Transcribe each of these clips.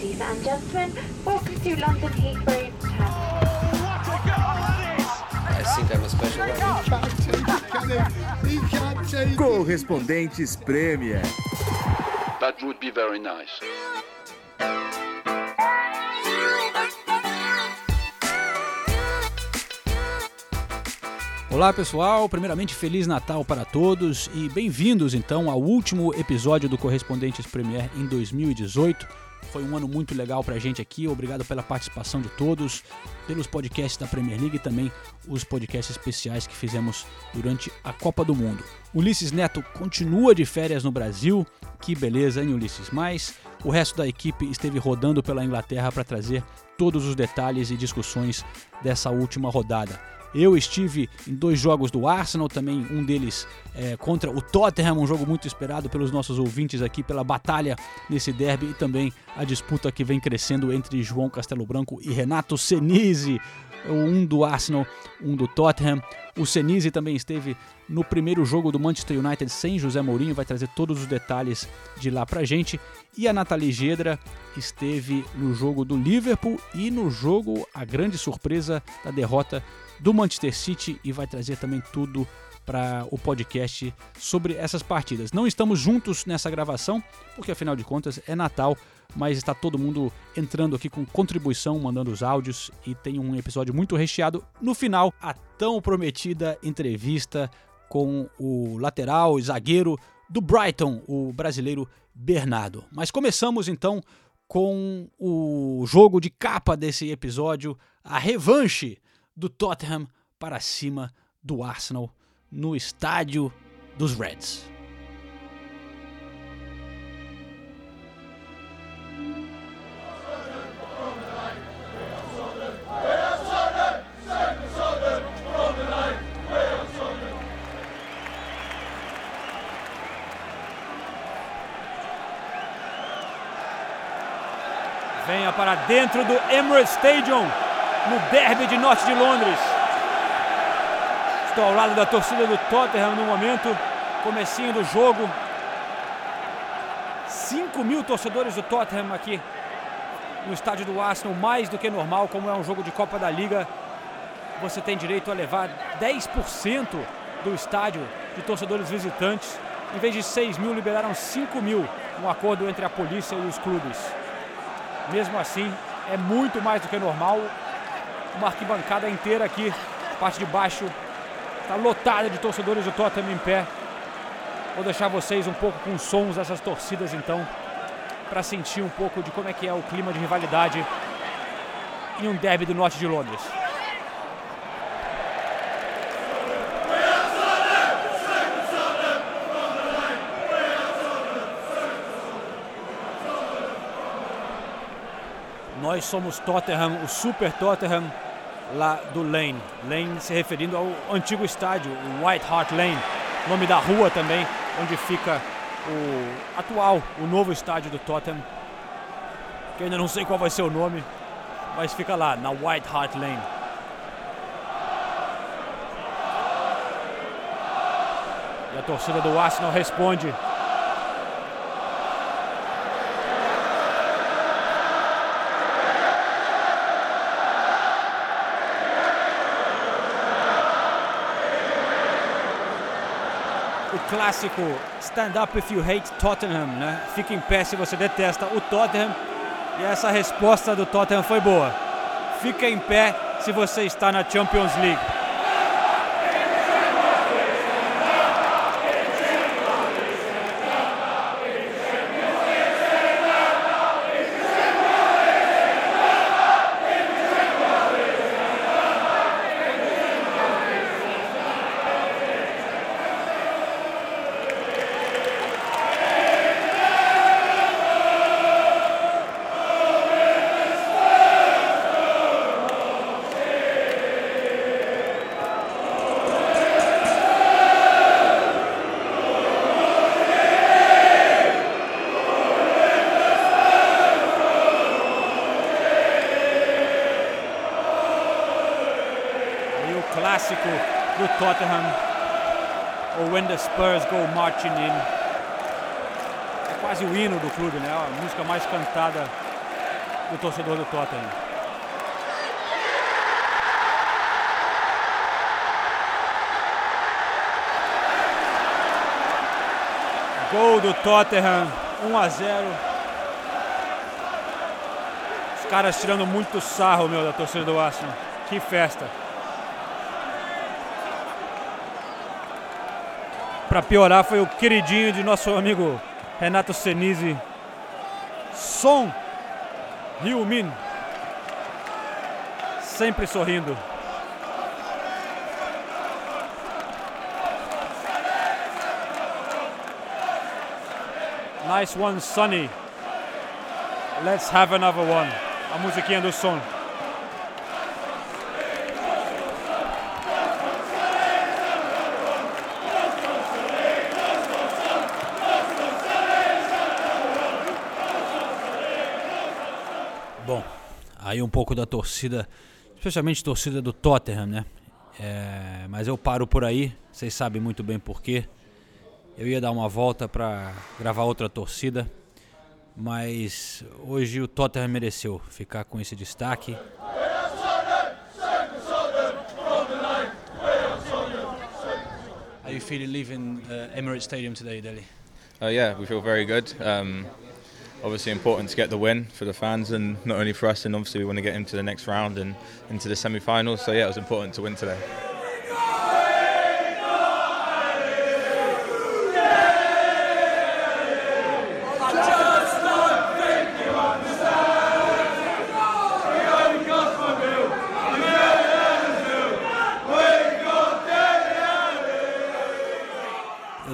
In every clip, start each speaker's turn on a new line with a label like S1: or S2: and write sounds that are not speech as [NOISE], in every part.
S1: Ladies and gentlemen, welcome to London Heathrow
S2: one.
S3: Correspondentes Premier.
S4: That would be very nice.
S5: Olá pessoal, primeiramente Feliz Natal para todos e bem-vindos então ao último episódio do Correspondentes Premier em 2018. Foi um ano muito legal pra gente aqui, obrigado pela participação de todos, pelos podcasts da Premier League e também os podcasts especiais que fizemos durante a Copa do Mundo. Ulisses Neto continua de férias no Brasil, que beleza, hein Ulisses? Mas o resto da equipe esteve rodando pela Inglaterra para trazer todos os detalhes e discussões dessa última rodada. Eu estive em dois jogos do Arsenal, também um deles é, contra o Tottenham, um jogo muito esperado pelos nossos ouvintes aqui pela batalha nesse derby e também a disputa que vem crescendo entre João Castelo Branco e Renato Senise, um do Arsenal, um do Tottenham. O Senise também esteve no primeiro jogo do Manchester United sem José Mourinho, vai trazer todos os detalhes de lá pra gente. E a Nathalie Gedra esteve no jogo do Liverpool e no jogo, a grande surpresa da derrota do Manchester City e vai trazer também tudo para o podcast sobre essas partidas. Não estamos juntos nessa gravação, porque afinal de contas é Natal, mas está todo mundo entrando aqui com contribuição, mandando os áudios e tem um episódio muito recheado. No final, a tão prometida entrevista com o lateral e zagueiro do Brighton, o brasileiro Bernardo. Mas começamos então com o jogo de capa desse episódio, a revanche do Tottenham para cima do Arsenal no estádio dos Reds. Venha para dentro do Emirates Stadium no derby de norte de Londres. Estou ao lado da torcida do Tottenham no momento, comecinho do jogo. 5 mil torcedores do Tottenham aqui no estádio do Arsenal, mais do que normal, como é um jogo de Copa da Liga. Você tem direito a levar 10% do estádio de torcedores visitantes. Em vez de 6 mil, liberaram 5 mil, um acordo entre a polícia e os clubes. Mesmo assim, é muito mais do que normal uma arquibancada inteira aqui, parte de baixo está lotada de torcedores do Tottenham em pé. Vou deixar vocês um pouco com os sons dessas torcidas então, para sentir um pouco de como é que é o clima de rivalidade em um derby do norte de Londres. Nós somos Tottenham, o Super Tottenham lá do Lane. Lane se referindo ao antigo estádio, o White Hart Lane, nome da rua também, onde fica o atual, o novo estádio do Tottenham. Que ainda não sei qual vai ser o nome, mas fica lá, na White Hart Lane. E a torcida do Arsenal responde clássico Stand Up If You Hate Tottenham, né? Fique em pé se você detesta o Tottenham. E essa resposta do Tottenham foi boa. Fique em pé se você está na Champions League. Spurs Go Marching In. É quase o hino do clube, né? A música mais cantada do torcedor do Tottenham. Gol do Tottenham, 1 a 0. Os caras tirando muito sarro, meu, da torcida do Arsenal. Que festa. Pra piorar, foi o queridinho de nosso amigo Renato Senise. Som Hyumin. Sempre sorrindo. Nice one, Sonny. Let's have another one. A musiquinha do som. Aí um pouco da torcida, especialmente torcida do Tottenham, né? É, mas eu paro por aí, vocês sabem muito bem por quê. Eu ia dar uma volta para gravar outra torcida, mas hoje o Tottenham mereceu ficar com esse destaque. How you feeling leaving uh, Emirates Stadium today, Delhi?
S6: Uh, yeah, we feel very good. Um, obviously important to get the win for the fans and not only for us and obviously we want to get into the next round and into the semi-finals so yeah it was important to win today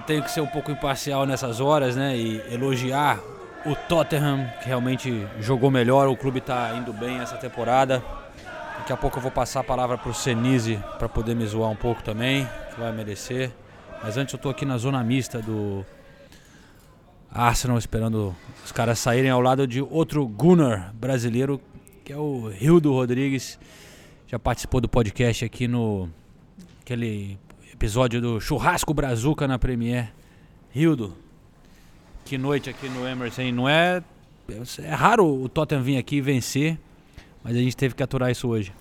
S5: tenho que ser um pouco imparcial nessas horas, né? E elogiar o Tottenham, que realmente jogou melhor. O clube está indo bem essa temporada. Daqui a pouco eu vou passar a palavra para o Senise para poder me zoar um pouco também, que vai merecer. Mas antes eu estou aqui na zona mista do Arsenal, esperando os caras saírem ao lado de outro Gunnar brasileiro, que é o Hildo Rodrigues. Já participou do podcast aqui no aquele episódio do Churrasco Brazuca na Premier. Hildo, que noite aqui no Emerson. Não é. É raro o Tottenham vir aqui e vencer, mas a gente teve que aturar isso hoje.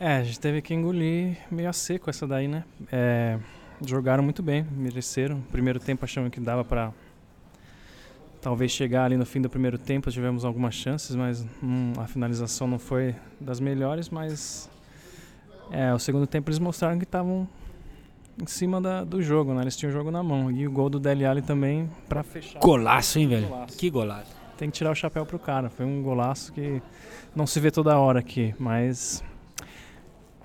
S7: É, a gente teve que engolir meio a seco essa daí, né? É, jogaram muito bem, mereceram. Primeiro tempo achamos que dava para talvez chegar ali no fim do primeiro tempo. Tivemos algumas chances, mas hum, a finalização não foi das melhores. Mas é, o segundo tempo eles mostraram que estavam em cima da, do jogo, né? Eles tinham o jogo na mão. E o gol do Dele Alli também para fechar.
S5: Golaço, hein, velho?
S7: Golaço.
S5: Que golaço.
S7: Tem que tirar o chapéu pro cara. Foi um golaço que não se vê toda hora aqui, mas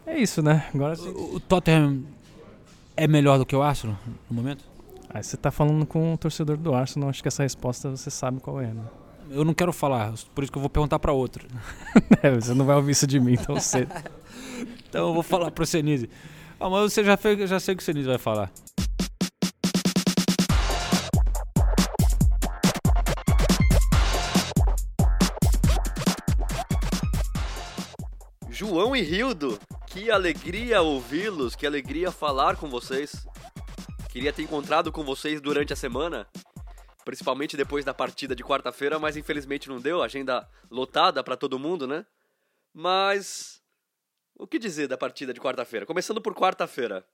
S7: é isso, né? Agora.
S5: O, o Tottenham é melhor do que o Arsenal no momento?
S7: Aí você tá falando com o torcedor do Arsenal, acho que essa resposta você sabe qual é, né?
S5: Eu não quero falar, por isso que eu vou perguntar para outro. [LAUGHS]
S7: É, você não vai ouvir isso de mim tão cedo. [LAUGHS]
S5: Então eu vou falar pro Senise. Ah, mas você já, fez, já sei o que o Senise vai falar.
S2: João e Rildo, que alegria ouvi-los, que alegria falar com vocês. Queria ter encontrado com vocês durante a semana, principalmente depois da partida de quarta-feira, mas infelizmente não deu, agenda lotada para todo mundo, né? Mas o que dizer da partida de quarta-feira? Começando por quarta-feira.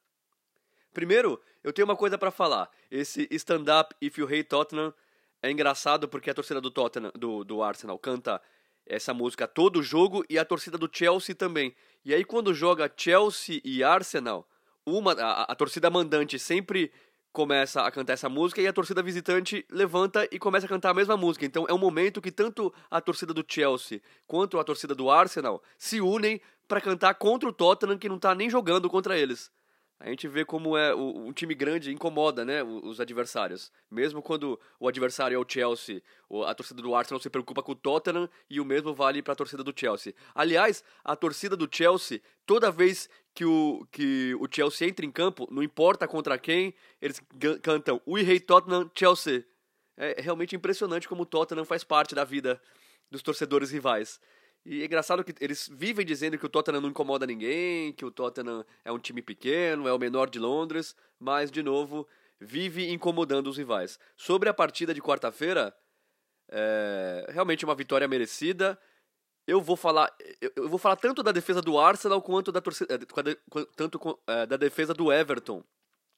S2: Primeiro, eu tenho uma coisa para falar. Esse stand up If You Hate Tottenham é engraçado porque a torcida do Tottenham, do, do Arsenal, canta essa música todo jogo e a torcida do Chelsea também. E aí quando joga Chelsea e Arsenal, uma a, a torcida mandante sempre começa a cantar essa música e a torcida visitante levanta e começa a cantar a mesma música. Então é um momento que tanto a torcida do Chelsea quanto a torcida do Arsenal se unem para cantar contra o Tottenham que não tá nem jogando contra eles. A gente vê como é o, um time grande incomoda, né, os adversários. Mesmo quando o adversário é o Chelsea, a torcida do Arsenal se preocupa com o Tottenham e o mesmo vale para a torcida do Chelsea. Aliás, a torcida do Chelsea, toda vez que o, que o Chelsea entra em campo, não importa contra quem, eles cantam We Hate Tottenham, Chelsea. É realmente impressionante como o Tottenham faz parte da vida dos torcedores rivais. E é engraçado que eles vivem dizendo que o Tottenham não incomoda ninguém, que o Tottenham é um time pequeno, é o menor de Londres, mas, de novo, vive incomodando os rivais. Sobre a partida de quarta-feira, é realmente uma vitória merecida. eu vou falar. Eu, vou falar tanto da defesa do Arsenal quanto da torcida. quando- Tanto eh, da defesa do Everton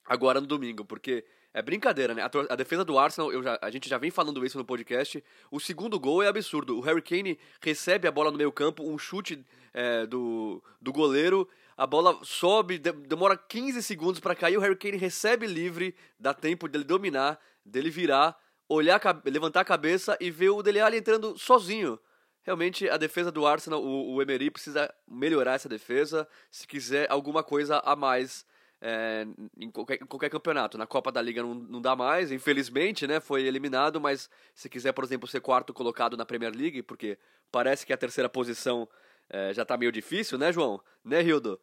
S2: agora no domingo, porque é brincadeira, né? A, a defesa do Arsenal, já- a gente já vem falando isso no podcast. O segundo gol é absurdo. O Harry Kane recebe a bola no meio campo, um chute é, do, do goleiro, a bola sobe, de- demora 15 segundos pra cair, o Harry Kane recebe livre, dá tempo dele dominar, dele virar, olhar, levantar a cabeça e ver o Dele Alli entrando sozinho. Realmente, a defesa do Arsenal, o, o Emery precisa melhorar essa defesa se quiser alguma coisa a mais é, em, qualquer, qualquer campeonato. Na Copa da Liga não, não dá mais, infelizmente, né? Foi eliminado, mas se quiser, por exemplo, ser quarto colocado na Premier League, porque parece que a terceira posição é, já tá meio difícil, né, João? Né, Hildo?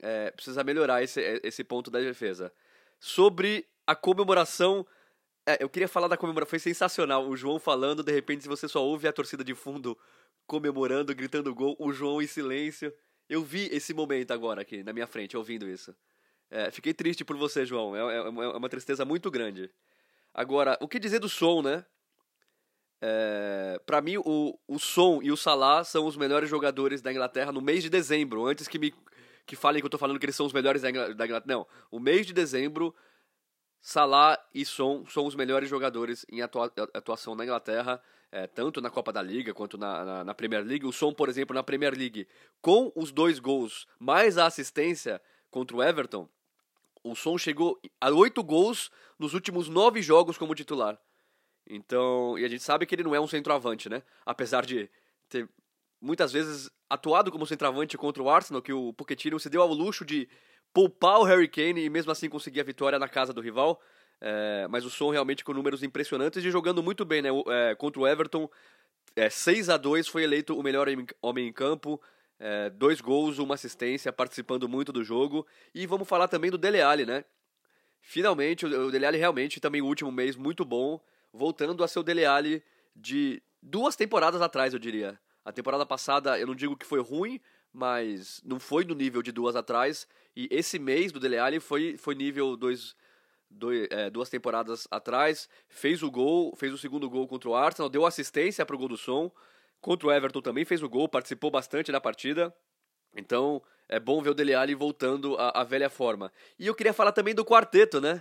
S2: É, precisa melhorar esse, esse ponto da defesa. Sobre a comemoração. É, eu queria falar da comemoração, foi sensacional. O João falando, de repente, se você só ouve a torcida de fundo comemorando, gritando gol, o João em silêncio. Eu vi esse momento agora aqui na minha frente, ouvindo isso. É, fiquei triste por você, João. É, é uma- é uma tristeza muito grande. Agora, o que dizer do som, né? É, para mim, o, o Som e o Salah são os melhores jogadores da Inglaterra no mês de dezembro. Antes que me que falem que eu tô falando que eles são os melhores da da Inglaterra. Não, o mês de dezembro, Salah e Son são os melhores jogadores em atua- atuação na Inglaterra, é, tanto na Copa da Liga quanto na, na, na Premier League. O Son, por exemplo, na Premier League, com os dois gols mais a assistência contra o Everton, o Son chegou a oito gols nos últimos nove jogos como titular. Então, e a gente sabe que ele não é um centroavante, né? Apesar de ter muitas vezes atuado como centroavante contra o Arsenal, que o Pochettino se deu ao luxo de poupar o Harry Kane e mesmo assim conseguir a vitória na casa do rival. É, mas o Son realmente com números impressionantes e jogando muito bem, né? É, contra o Everton, é, 6 a 2 foi eleito o melhor em- homem em campo. É, dois gols, uma assistência, participando muito do jogo. E vamos falar também do Dele Alli, né? Finalmente, o o Dele Alli realmente também o último mês muito bom, voltando a ser o Dele Alli de duas temporadas atrás, eu diria. A temporada passada, eu não digo que foi ruim, mas não foi no nível de duas atrás. E esse mês do Dele Alli foi, foi nível dois, dois, é, duas temporadas atrás. Fez o gol, fez o segundo gol contra o Arsenal, deu assistência pro gol do som. Contra o Everton também fez o gol, participou bastante da partida. Então, é bom ver o Dele Alli voltando à, à velha forma. E eu queria falar também do quarteto, né?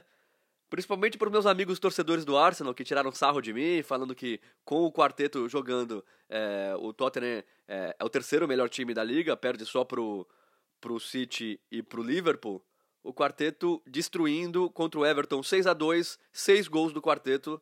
S2: Principalmente para os meus amigos torcedores do Arsenal que tiraram sarro de mim, falando que com o quarteto jogando, é, o Tottenham é, é o terceiro melhor time da liga, perde só pro, pro City e pro Liverpool. O quarteto destruindo contra o Everton 6 a 2 seis gols do quarteto.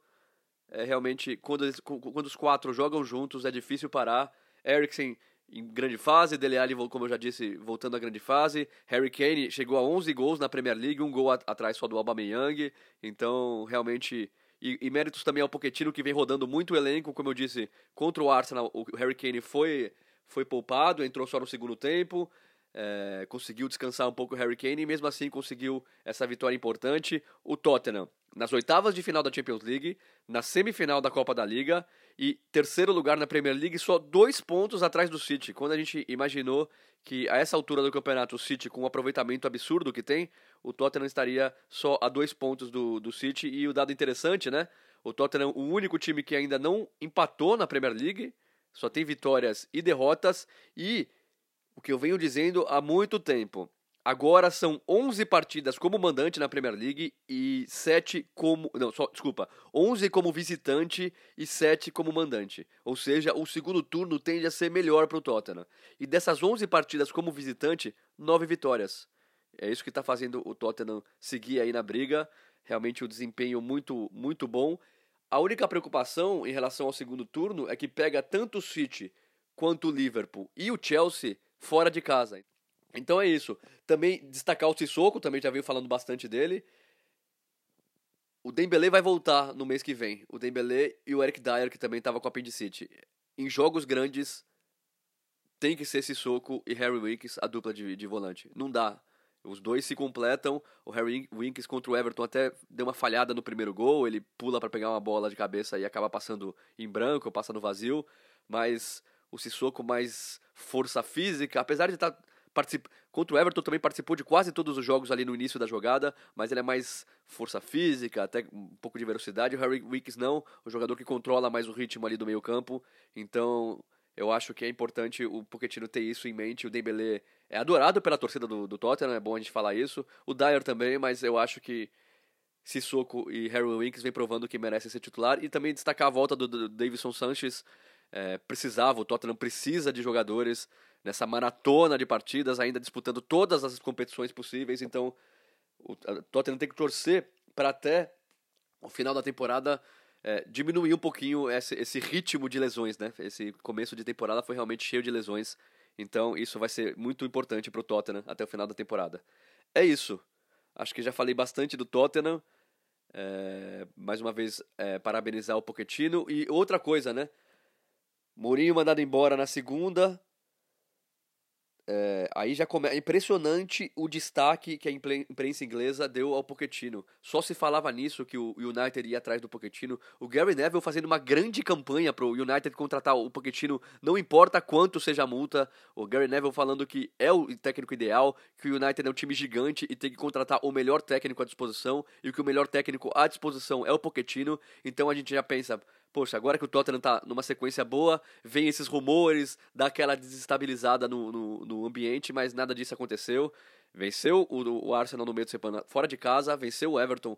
S2: É realmente, quando, quando os quatro jogam juntos, é difícil parar. Eriksen em grande fase, Dele Alli, como eu já disse, voltando à grande fase. Harry Kane chegou a 11 gols na Premier League, um gol atrás só do Aubameyang. Então, realmente... E, e méritos também ao Pochettino, que vem rodando muito o elenco. Como eu disse, contra o Arsenal, o Harry Kane foi, foi poupado, entrou só no segundo tempo. É, conseguiu descansar um pouco o Harry Kane e mesmo assim conseguiu essa vitória importante. O Tottenham nas oitavas de final da Champions League, na semifinal da Copa da Liga e terceiro lugar na Premier League, só dois pontos atrás do City. Quando a gente imaginou que a essa altura do campeonato o City, com o aproveitamento absurdo que tem, o Tottenham estaria só a dois pontos do, do City. E o dado interessante, né? O Tottenham, o único time que ainda não empatou na Premier League, só tem vitórias e derrotas. E o que eu venho dizendo há muito tempo. Agora são 11 partidas como mandante na Premier League e 7 como. Não, só, desculpa. 11 como visitante e 7 como mandante. Ou seja, o segundo turno tende a ser melhor para o Tottenham. E dessas 11 partidas como visitante, 9 vitórias. É isso que está fazendo o Tottenham seguir aí na briga. Realmente o desempenho muito, muito bom. A única preocupação em relação ao segundo turno é que pega tanto o City quanto o Liverpool e o Chelsea fora de casa. Então é isso. Também destacar o Sissoko, também já veio falando bastante dele. O Dembélé vai voltar no mês que vem. O Dembélé e o Eric Dyer, que também estava com a apendicite. Em jogos grandes, tem que ser Sissoko e Harry Winks a dupla de, de volante. Não dá. Os dois se completam. O Harry Winks contra o Everton até deu uma falhada no primeiro gol. Ele pula para pegar uma bola de cabeça e acaba passando em branco, passa no vazio. Mas o Sissoko mais força física, apesar de estar particip... contra o Everton também participou de quase todos os jogos ali no início da jogada, mas ele é mais força física, até um pouco de velocidade. O Harry Winks não, o jogador que controla mais o ritmo ali do meio campo. Então Eu acho que é importante o Pochettino ter isso em mente. O Dembélé é adorado pela torcida do, do Tottenham, é bom a gente falar isso. O Dyer também, mas eu acho que Sissoko e Harry Winks vem provando que merecem ser titular. E também destacar a volta do, do Davidson Sanches. É, precisava, o Tottenham precisa de jogadores nessa maratona de partidas, ainda disputando todas as competições possíveis. Então, o Tottenham tem que torcer para até o final da temporada é, diminuir um pouquinho esse, esse ritmo de lesões, né? Esse começo de temporada foi realmente cheio de lesões. Então, isso vai ser muito importante para o Tottenham até o final da temporada. É isso. Acho que já falei bastante do Tottenham. É, mais uma vez, é, parabenizar o Pochettino. E outra coisa, né? Mourinho mandado embora na segunda. É, aí já começa. É impressionante o destaque que a imprensa inglesa deu ao Pochettino. Só se falava nisso que o United ia atrás do Pochettino. O Gary Neville fazendo uma grande campanha para o United contratar o Pochettino, não importa quanto seja a multa. O Gary Neville falando que é o técnico ideal, que o United é um time gigante e tem que contratar o melhor técnico à disposição e que o melhor técnico à disposição é o Pochettino. Então a gente já pensa, poxa, agora que o Tottenham tá numa sequência boa, vem esses rumores, dá aquela desestabilizada no, no, no ambiente, mas nada disso aconteceu. Venceu o, o, Arsenal no meio de semana fora de casa, venceu o Everton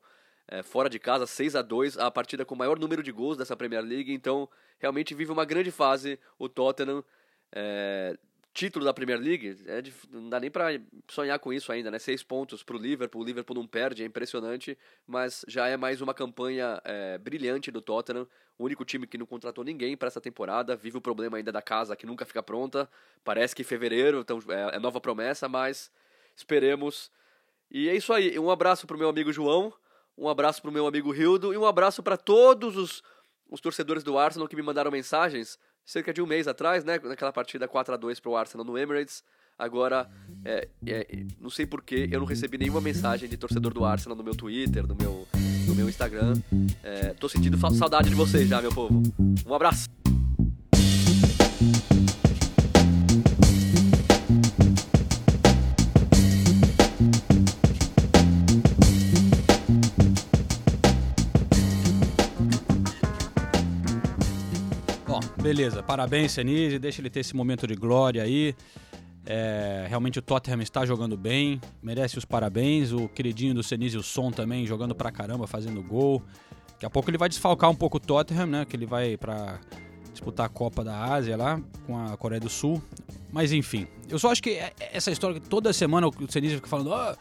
S2: é, fora de casa, 6 a 2 a partida com o maior número de gols dessa Premier League, então realmente vive uma grande fase o Tottenham. É, título da Premier League, é não dá nem para sonhar com isso ainda, né? Seis pontos para o Liverpool, o Liverpool não perde, é impressionante, mas já é mais uma campanha é, brilhante do Tottenham, o único time que não contratou ninguém para essa temporada, vive o problema ainda da casa que nunca fica pronta, parece que em fevereiro, então é, é nova promessa, mas esperemos. E é isso aí, um abraço para o meu amigo João, um abraço para o meu amigo Hildo e um abraço para todos os, os torcedores do Arsenal que me mandaram mensagens cerca de um mês atrás, né? Naquela partida 4 a 2 para o Arsenal no Emirates. Agora, é, é, não sei porquê, eu não recebi nenhuma mensagem de torcedor do Arsenal no meu Twitter, no meu, no meu Instagram. É, tô sentindo saudade de vocês já, meu povo. Um abraço!
S5: Beleza. Parabéns, Senise. Deixa ele ter esse momento de glória aí. É, realmente o Tottenham está jogando bem, merece os parabéns. O queridinho do Senise, o Som também, jogando pra caramba, fazendo gol. Daqui a pouco ele vai desfalcar um pouco o Tottenham, né? Que ele vai para disputar a Copa da Ásia lá com a Coreia do Sul. Mas enfim, eu só acho que é, é essa história que toda semana o Senise fica falando. Oh,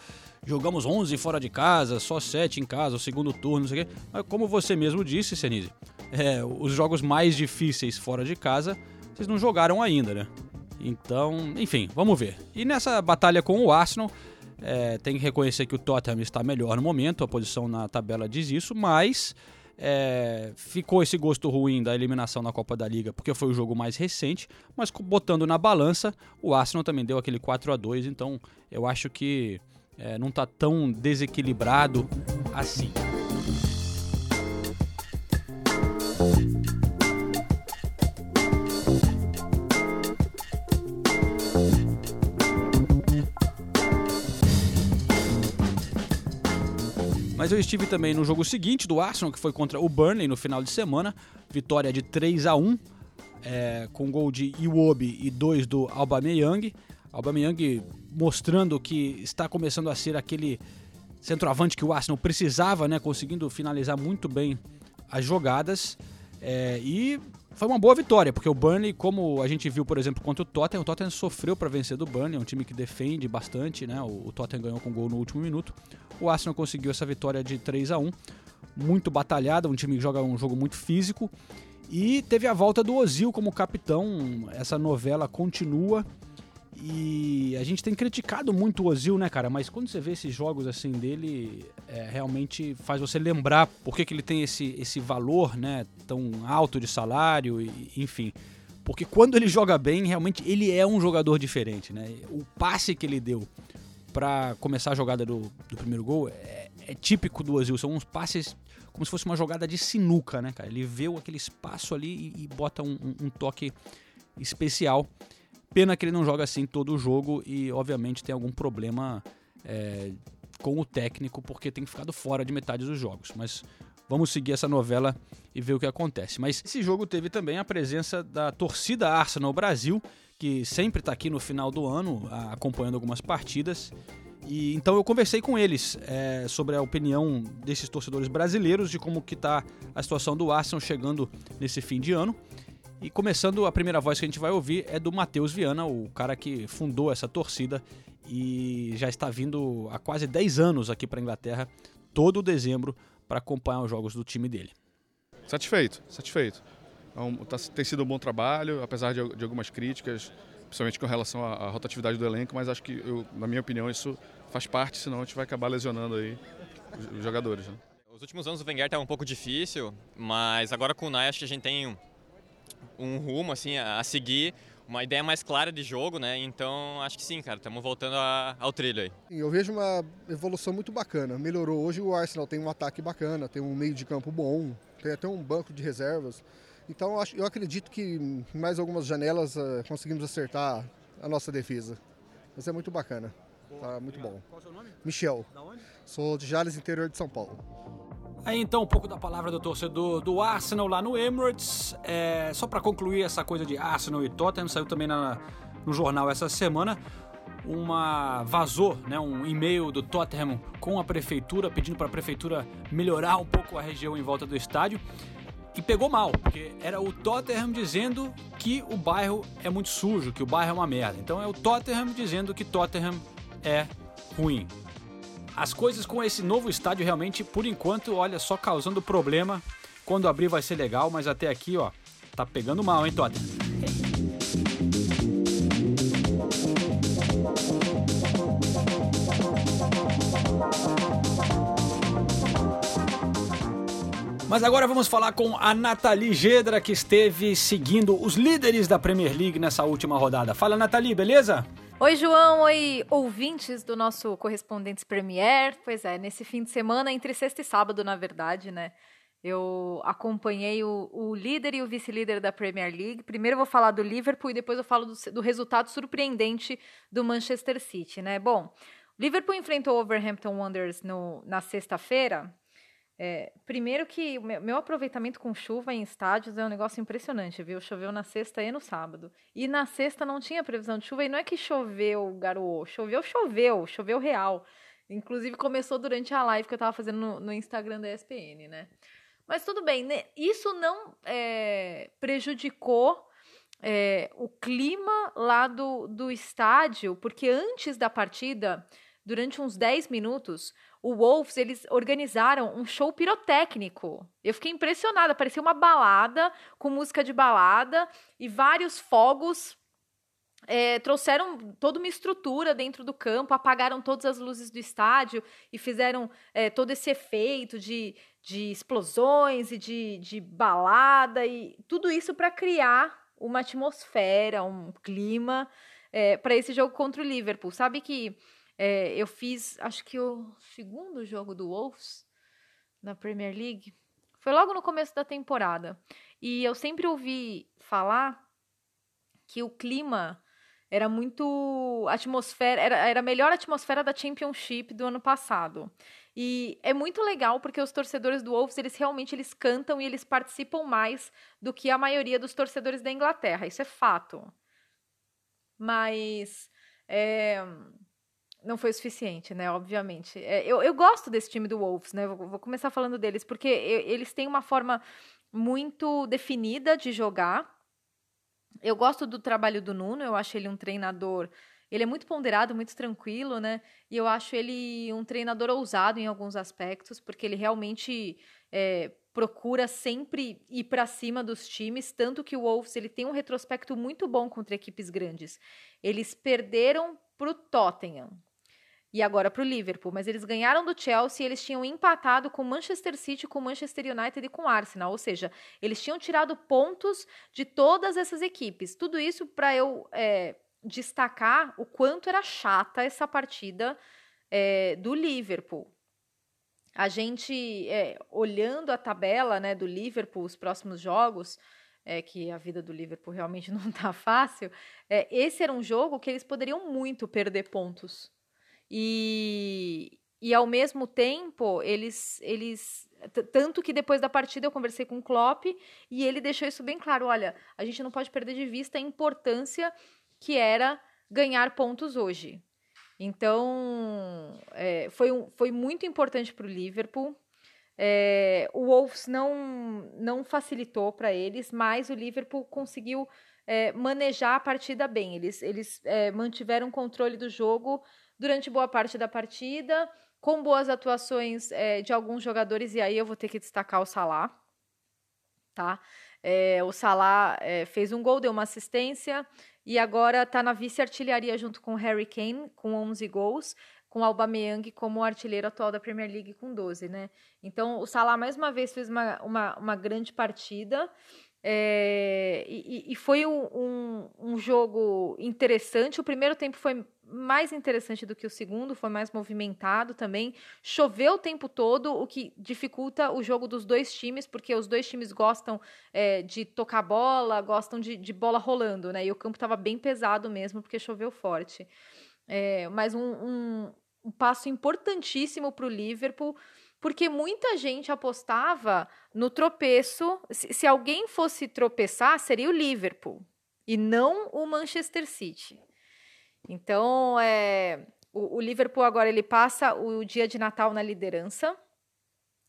S5: jogamos 11 fora de casa, só 7 em casa, o segundo turno, não sei o quê. Mas como você mesmo disse, Senise, é, os jogos mais difíceis fora de casa, vocês não jogaram ainda, né? Então, enfim, vamos ver. E nessa batalha com o Arsenal, é, tem que reconhecer que o Tottenham está melhor no momento, a posição na tabela diz isso, mas é, ficou esse gosto ruim da eliminação na Copa da Liga, porque foi o jogo mais recente, mas botando na balança, o Arsenal também deu aquele 4 a 2 então eu acho que é, não está tão desequilibrado assim. Eu estive também no jogo seguinte do Arsenal, que foi contra o Burnley no final de semana. Vitória de 3 a 1 é, com gol de Iwobi e dois do Aubameyang. Aubameyang mostrando que está começando a ser aquele centroavante que o Arsenal precisava, né, conseguindo finalizar muito bem as jogadas. É, e foi uma boa vitória, porque o Burnley, como a gente viu, por exemplo, contra o Tottenham, o Tottenham sofreu para vencer do Burnley, é um time que defende bastante, né? O, Tottenham ganhou com gol no último minuto. O Arsenal conseguiu essa vitória de 3 a 1 muito batalhada, um time que joga um jogo muito físico. E teve a volta do Ozil como capitão. Essa novela continua. E a gente tem criticado muito o Ozil, né, cara? Mas quando você vê esses jogos assim dele, é, realmente faz você lembrar por que, que ele tem esse, esse valor, né, tão alto de salário, e, enfim. Porque quando ele joga bem, realmente ele é um jogador diferente, né? O passe que ele deu para começar a jogada do, do primeiro gol é, é, típico do Ozil. São uns passes como se fosse uma jogada de sinuca, né, cara? Ele vê aquele espaço ali e, e bota um, um, um toque especial. Pena que ele não joga assim todo o jogo e, obviamente, tem algum problema é, com o técnico, porque tem ficado fora de metade dos jogos. Mas Vamos seguir essa novela e ver o que acontece. Mas esse jogo teve também a presença da torcida Arsenal Brasil, que sempre está aqui no final do ano acompanhando algumas partidas. E então eu conversei com eles é, sobre a opinião desses torcedores brasileiros de como que está a situação do Arsenal chegando nesse fim de ano. E começando, a primeira voz que a gente vai ouvir é do Matheus Viana, o cara que fundou essa torcida e já está vindo há quase 10 anos aqui para a Inglaterra, todo dezembro, para acompanhar os jogos do time dele.
S8: Satisfeito, satisfeito. Um, tá, tem sido um bom trabalho, apesar de, de algumas críticas, principalmente com relação à, à, rotatividade do elenco, mas acho que, eu, na minha opinião, isso faz parte, senão a gente vai acabar lesionando aí os, os jogadores. Né?
S9: Os últimos anos o Wenger estava um pouco difícil, mas agora com o Nai acho que a gente tem um, um rumo assim a, a seguir uma ideia mais clara de jogo, né? Então acho que sim, cara, estamos voltando a, ao trilho aí.
S10: Eu vejo uma evolução muito bacana. Melhorou. Hoje o Arsenal tem um ataque bacana, tem um meio de campo bom, tem até um banco de reservas. Então eu acredito que em mais algumas janelas uh, conseguimos acertar a nossa defesa. Mas é muito bacana. Tá muito bom.
S5: Qual é o seu nome?
S10: Michel.
S5: Da onde?
S10: Sou de Jales, interior de São Paulo.
S5: Aí então um pouco da palavra do torcedor do Arsenal lá no Emirates. É, só para concluir essa coisa de Arsenal e Tottenham, saiu também na, no jornal essa semana uma vazou, né, um e-mail do Tottenham com a prefeitura pedindo para a prefeitura melhorar um pouco a região em volta do estádio. E pegou mal, porque era o Tottenham dizendo que o bairro é muito sujo, que o bairro é uma merda. Então é o Tottenham dizendo que Tottenham é ruim. As coisas com esse novo estádio realmente, por enquanto, olha só causando problema. Quando abrir vai ser legal, mas até aqui, ó, tá pegando mal, hein, Tottenham? Mas agora vamos falar com a Nathalie Gedra, que esteve seguindo os líderes da Premier League nessa última rodada. Fala, Nathalie, beleza?
S11: Oi, João. Oi, ouvintes do nosso Correspondentes Premier. Pois é, nesse fim de semana, entre sexta e sábado, na verdade, né? Eu acompanhei o, o líder e o vice-líder da Premier League. Primeiro eu vou falar do Liverpool e depois eu falo do, do resultado surpreendente do Manchester City, né? Bom, Liverpool enfrentou o Overhampton Wanderers no, na sexta-feira é, primeiro que meu aproveitamento com chuva em estádios é um negócio impressionante, viu? Choveu na sexta e no sábado. E na sexta não tinha previsão de chuva, e não é que choveu, garoto. Choveu, choveu, choveu real. Inclusive começou durante a live que eu tava fazendo no, no Instagram da ESPN, né? Mas tudo bem, né? isso não é, prejudicou é, o clima lá do, do estádio, porque antes da partida, durante uns 10 minutos, o Wolves, eles organizaram um show pirotécnico. Eu fiquei impressionada, parecia uma balada com música de balada e vários fogos. É, trouxeram toda uma estrutura dentro do campo, apagaram todas as luzes do estádio e fizeram é, todo esse efeito de, de explosões e de, de balada e tudo isso para criar uma atmosfera, um clima é, para esse jogo contra o Liverpool. Sabe que é, eu fiz, acho que o segundo jogo do Wolves na Premier League foi logo no começo da temporada. E eu sempre ouvi falar que o clima era muito atmosfera, era, era a melhor atmosfera da Championship do ano passado. E é muito legal porque os torcedores do Wolves, eles realmente eles cantam e eles participam mais do que a maioria dos torcedores da Inglaterra. Isso é fato. Mas é, não foi o suficiente, né? Obviamente. É, eu, eu gosto desse time do Wolves, né? Vou, vou começar falando deles, porque eles têm uma forma muito definida de jogar. Eu gosto do trabalho do Nuno, eu acho ele um treinador. Ele é muito ponderado, muito tranquilo, né? E eu acho ele um treinador ousado em alguns aspectos, porque ele realmente é, procura sempre ir para cima dos times, tanto que o Wolves ele tem um retrospecto muito bom contra equipes grandes. Eles perderam para o Tottenham, e agora para o Liverpool. Mas eles ganharam do Chelsea, eles tinham empatado com Manchester City, com Manchester United e com Arsenal. Ou seja, eles tinham tirado pontos de todas essas equipes. Tudo isso para eu é, destacar o quanto era chata essa partida é, do Liverpool. A gente, é, olhando a tabela né, do Liverpool, os próximos jogos, é, que a vida do Liverpool realmente [LAUGHS] não está fácil, é, esse era um jogo que eles poderiam muito perder pontos. E, e ao mesmo tempo, eles, eles tanto que depois da partida eu conversei com o Klopp e ele deixou isso bem claro. Olha, a gente não pode perder de vista a importância que era ganhar pontos hoje. Então, é, foi, um, foi muito importante para o Liverpool. É, o Wolves não, não facilitou para eles, mas o Liverpool conseguiu é, manejar a partida bem. Eles, eles é, mantiveram o controle do jogo durante boa parte da partida, com boas atuações é, de alguns jogadores, e aí eu vou ter que destacar o Salah. Tá? É, o Salah é, fez um gol, deu uma assistência, e agora está na vice-artilharia junto com o Harry Kane, com 11 gols, com o Aubameyang como artilheiro atual da Premier League com 12, né? Então, o Salah mais uma vez fez uma, uma, uma grande partida, é, e, e, foi um, um, jogo interessante. O primeiro tempo foi mais interessante do que o segundo, foi mais movimentado também. Choveu o tempo todo, o que dificulta o jogo dos dois times, porque os dois times gostam é, de tocar bola, gostam de, de, bola rolando, né? E o campo estava bem pesado mesmo, porque choveu forte. É, mas um, um, um passo importantíssimo para o Liverpool porque muita gente apostava no tropeço. Se, se, alguém fosse tropeçar, seria o Liverpool e não o Manchester City. Então, é, o, o Liverpool agora ele passa o dia de Natal na liderança.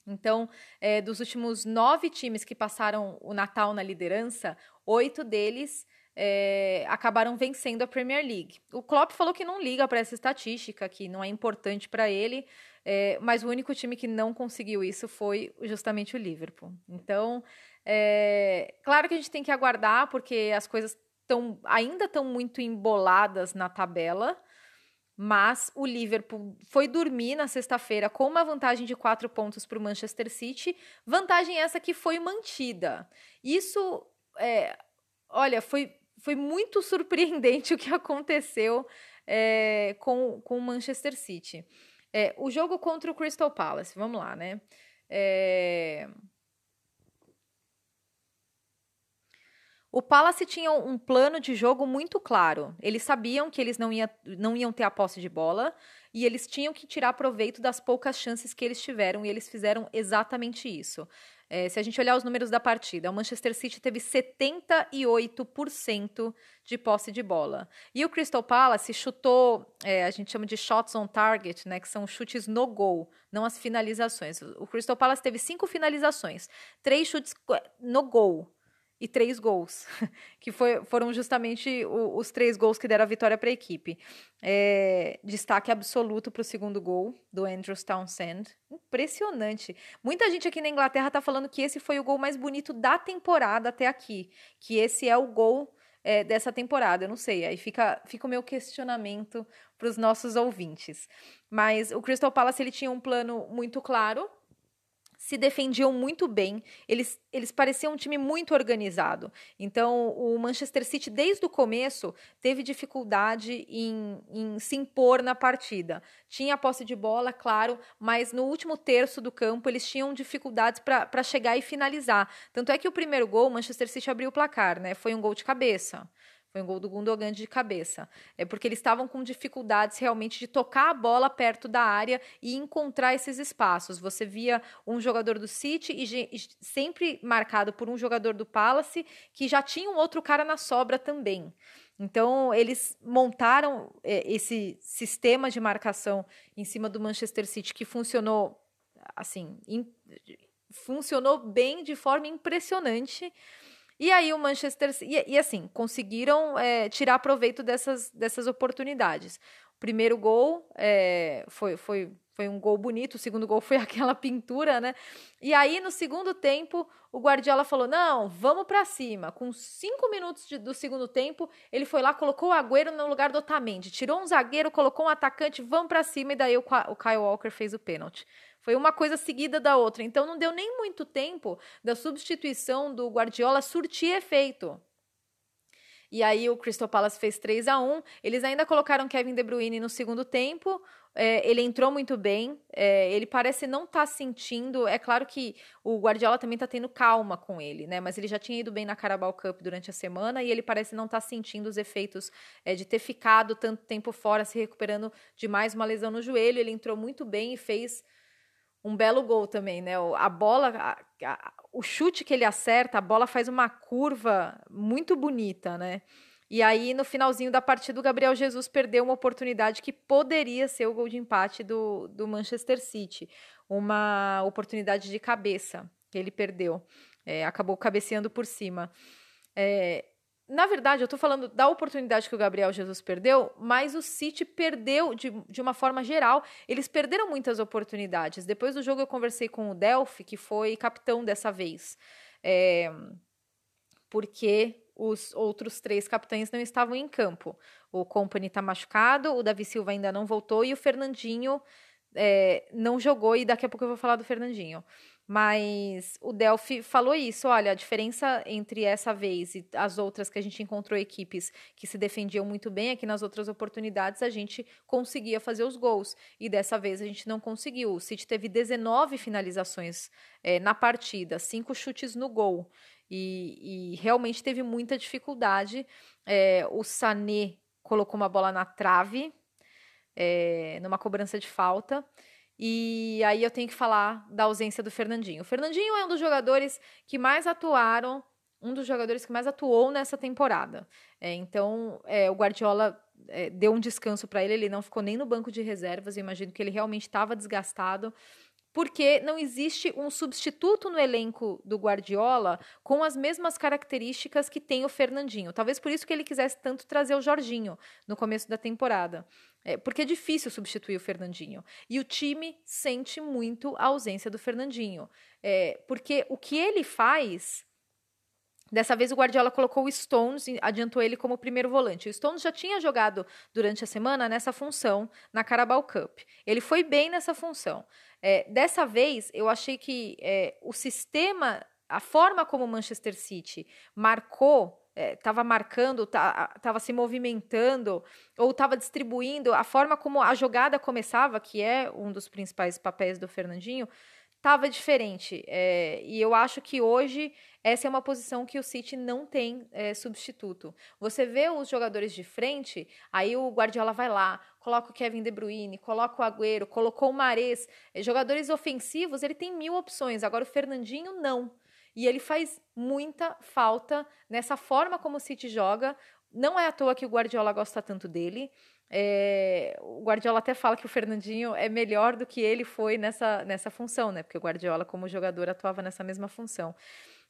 S11: Então, é, dos últimos nove times que passaram o Natal na liderança, oito deles é, acabaram vencendo a Premier League. O Klopp falou que não liga para essa estatística, que não é importante para ele, é, mas o único time que não conseguiu isso foi justamente o Liverpool. Então, é, claro que a gente tem que aguardar, porque as coisas tão, ainda estão muito emboladas na tabela. Mas o Liverpool foi dormir na sexta-feira com uma vantagem de quatro pontos para o Manchester City. Vantagem essa que foi mantida. Isso, é, olha, foi, foi muito [LAUGHS] surpreendente o que aconteceu é, com, com o Manchester City. É, o jogo contra o Crystal Palace, vamos lá, né? É... O Palace tinha um plano de jogo muito claro. Eles sabiam que eles não, ia, não iam ter a posse de bola e eles tinham que tirar proveito das poucas chances que eles tiveram e eles fizeram exatamente isso. É, se a gente olhar os números da partida, o Manchester City teve 78% de posse de bola. E o Crystal Palace chutou, é, a gente chama de shots on target, né, que são chutes no gol, não as finalizações. O Crystal Palace teve cinco finalizações, três chutes no gol e três gols, [LAUGHS] que foi, foram justamente o, os três gols que deram a vitória para a equipe. É, destaque absoluto para o segundo gol do Andrew Townsend. Impressionante. Muita gente aqui na Inglaterra está falando que esse foi o gol mais bonito da temporada até aqui, que esse é o gol é, dessa temporada. Eu não sei, aí fica, fica o meu questionamento para os nossos ouvintes. Mas o Crystal Palace ele tinha um plano muito claro se defendiam muito bem, eles, eles pareciam um time muito organizado. Então, o Manchester City, desde o começo, teve dificuldade em, em se impor na partida. Tinha a posse de bola, claro, mas no último terço do campo eles tinham dificuldades para chegar e finalizar. Tanto é que o primeiro gol, o Manchester City abriu o placar, né? Foi um gol de cabeça. Foi um gol do Gundogan de cabeça. É porque eles estavam com dificuldades realmente de tocar a bola perto da área e encontrar esses espaços. Você via um jogador do City e, sempre marcado por um jogador do Palace que já tinha um outro cara na sobra também. Então, eles montaram é, esse sistema de marcação em cima do Manchester City que funcionou assim, funcionou bem de forma impressionante. E aí o Manchester e, e assim conseguiram é, tirar proveito dessas, dessas oportunidades. O primeiro gol é, foi, foi, foi um gol bonito, o segundo gol foi [LAUGHS] aquela pintura, né? E aí no segundo tempo o Guardiola falou: não, vamos para cima. Com cinco minutos de, do segundo tempo ele foi lá, colocou o Agüero no lugar do Otamendi, tirou um zagueiro, colocou um atacante, vamos para cima e daí o, o Kyle Walker fez o pênalti. Foi uma coisa seguida da outra. Então não deu nem muito tempo da substituição do Guardiola surtir efeito. E aí o Crystal Palace fez 3 a 1 Eles ainda colocaram Kevin De Bruyne no segundo tempo. É, ele entrou muito bem. É, ele parece não estar tá sentindo. É claro que o Guardiola também está tendo calma com ele, né? Mas ele já tinha ido bem na Carabao Cup durante a semana e ele parece não estar tá sentindo os efeitos é, de ter ficado tanto tempo fora, se recuperando de mais uma lesão no joelho. Ele entrou muito bem e fez um belo gol também, né? A bola, a, a, o chute que ele acerta, a bola faz uma curva muito bonita, né? E aí, no finalzinho da partida, o Gabriel Jesus perdeu uma oportunidade que poderia ser o gol de empate do, do Manchester City. Uma oportunidade de cabeça que ele perdeu. É, acabou cabeceando por cima. É, na verdade, eu estou falando da oportunidade que o Gabriel Jesus perdeu, mas o City perdeu de, de uma forma geral. Eles perderam muitas oportunidades. Depois do jogo, eu conversei com o Delphi, que foi capitão dessa vez. É, porque os outros três capitães não estavam em campo. O Company está machucado, o Davi Silva ainda não voltou e o Fernandinho é, não jogou. E daqui a pouco eu vou falar do Fernandinho. Mas o Delphi falou isso: olha, a diferença entre essa vez e as outras que a gente encontrou equipes que se defendiam muito bem é que nas outras oportunidades a gente conseguia fazer os gols. E dessa vez a gente não conseguiu. O City teve 19 finalizações é, na partida, cinco chutes no gol. E, e realmente teve muita dificuldade. É, o Sané colocou uma bola na trave, é, numa cobrança de falta. E aí eu tenho que falar da ausência do Fernandinho. O Fernandinho é um dos jogadores que mais atuaram, um dos jogadores que mais atuou nessa temporada. É, então, é, o Guardiola é, deu um descanso para ele, ele não ficou nem no banco de reservas. Eu imagino que ele realmente estava desgastado porque não existe um substituto no elenco do Guardiola com as mesmas características que tem o Fernandinho. Talvez por isso que ele quisesse tanto trazer o Jorginho no começo da temporada. É, porque é difícil substituir o Fernandinho. E o time sente muito a ausência do Fernandinho. É, porque o que ele faz. Dessa vez o Guardiola colocou o Stones, adiantou ele como primeiro volante. O Stones já tinha jogado durante a semana nessa função na Carabao Cup. Ele foi bem nessa função. É, dessa vez, eu achei que é, o sistema, a forma como o Manchester City marcou estava é, marcando, estava se movimentando ou estava distribuindo, a forma como a jogada começava, que é um dos principais papéis do Fernandinho, estava diferente. É, e eu acho que hoje essa é uma posição que o City não tem é, substituto. Você vê os jogadores de frente, aí o Guardiola vai lá, coloca o Kevin De Bruyne, coloca o Agüero, colocou o Mares. É, jogadores ofensivos, ele tem mil opções. Agora o Fernandinho, não. E ele faz muita falta nessa forma como o City joga. Não é à toa que o Guardiola gosta tanto dele. É, o Guardiola até fala que o Fernandinho é melhor do que ele foi nessa, nessa função, né? Porque o Guardiola, como jogador, atuava nessa mesma função.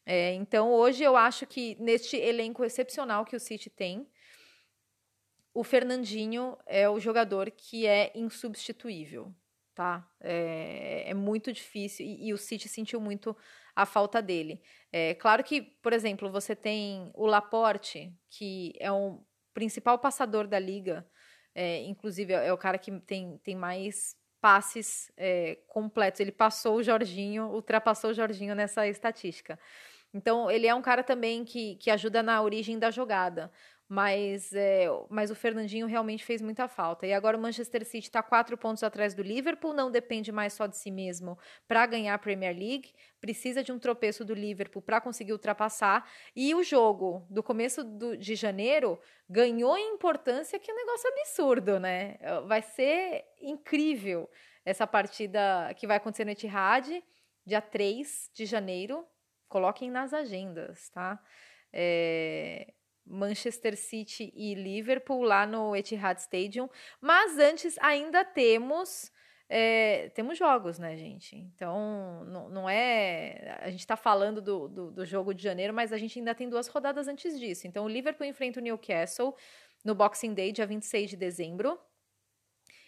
S11: É, então, hoje eu acho que neste elenco excepcional que o City tem, o Fernandinho é o jogador que é insubstituível, tá? É, é muito difícil e, e, o City sentiu muito a falta dele. É claro que, por exemplo, você tem o Laporte, que é o principal passador da liga, é, inclusive é, é o cara que tem, tem mais passes é, completos. Ele passou o Jorginho, ultrapassou o Jorginho nessa estatística. Então, ele é um cara também que, que ajuda na origem da jogada. Mas, é, mas o Fernandinho realmente fez muita falta. E agora o Manchester City está quatro pontos atrás do Liverpool, não depende mais só de si mesmo para ganhar a Premier League, precisa de um tropeço do Liverpool para conseguir ultrapassar. E o jogo do começo do, de janeiro ganhou em importância, que é um negócio absurdo, né? Vai ser incrível essa partida que vai acontecer no Etihad, dia 3 de janeiro. Coloquem nas agendas, tá? É, Manchester City e Liverpool lá no Etihad Stadium. Mas antes ainda temos é, temos jogos, né, gente? Então não, não é. A gente está falando do, do, do, jogo de janeiro, mas a gente ainda tem duas rodadas antes disso. Então o Liverpool enfrenta o Newcastle no Boxing Day, dia 26 de dezembro.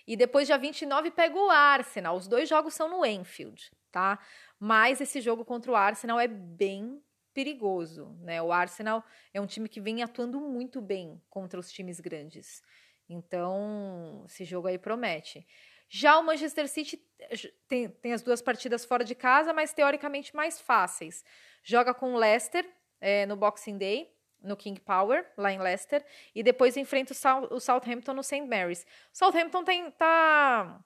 S11: E depois, dia 29, pega o Arsenal. Os dois jogos são no Enfield, tá? Mas esse jogo contra o Arsenal é bem perigoso, né? O Arsenal é um time que vem atuando muito bem contra os times grandes. Então, esse jogo aí promete. Já o Manchester City eh, tem, tem as duas partidas fora de casa, mas teoricamente mais fáceis. Joga com o Leicester é, no Boxing Day, no King Power, lá em Leicester, e depois enfrenta o, o Southampton no St. Mary's. O Southampton tem, tá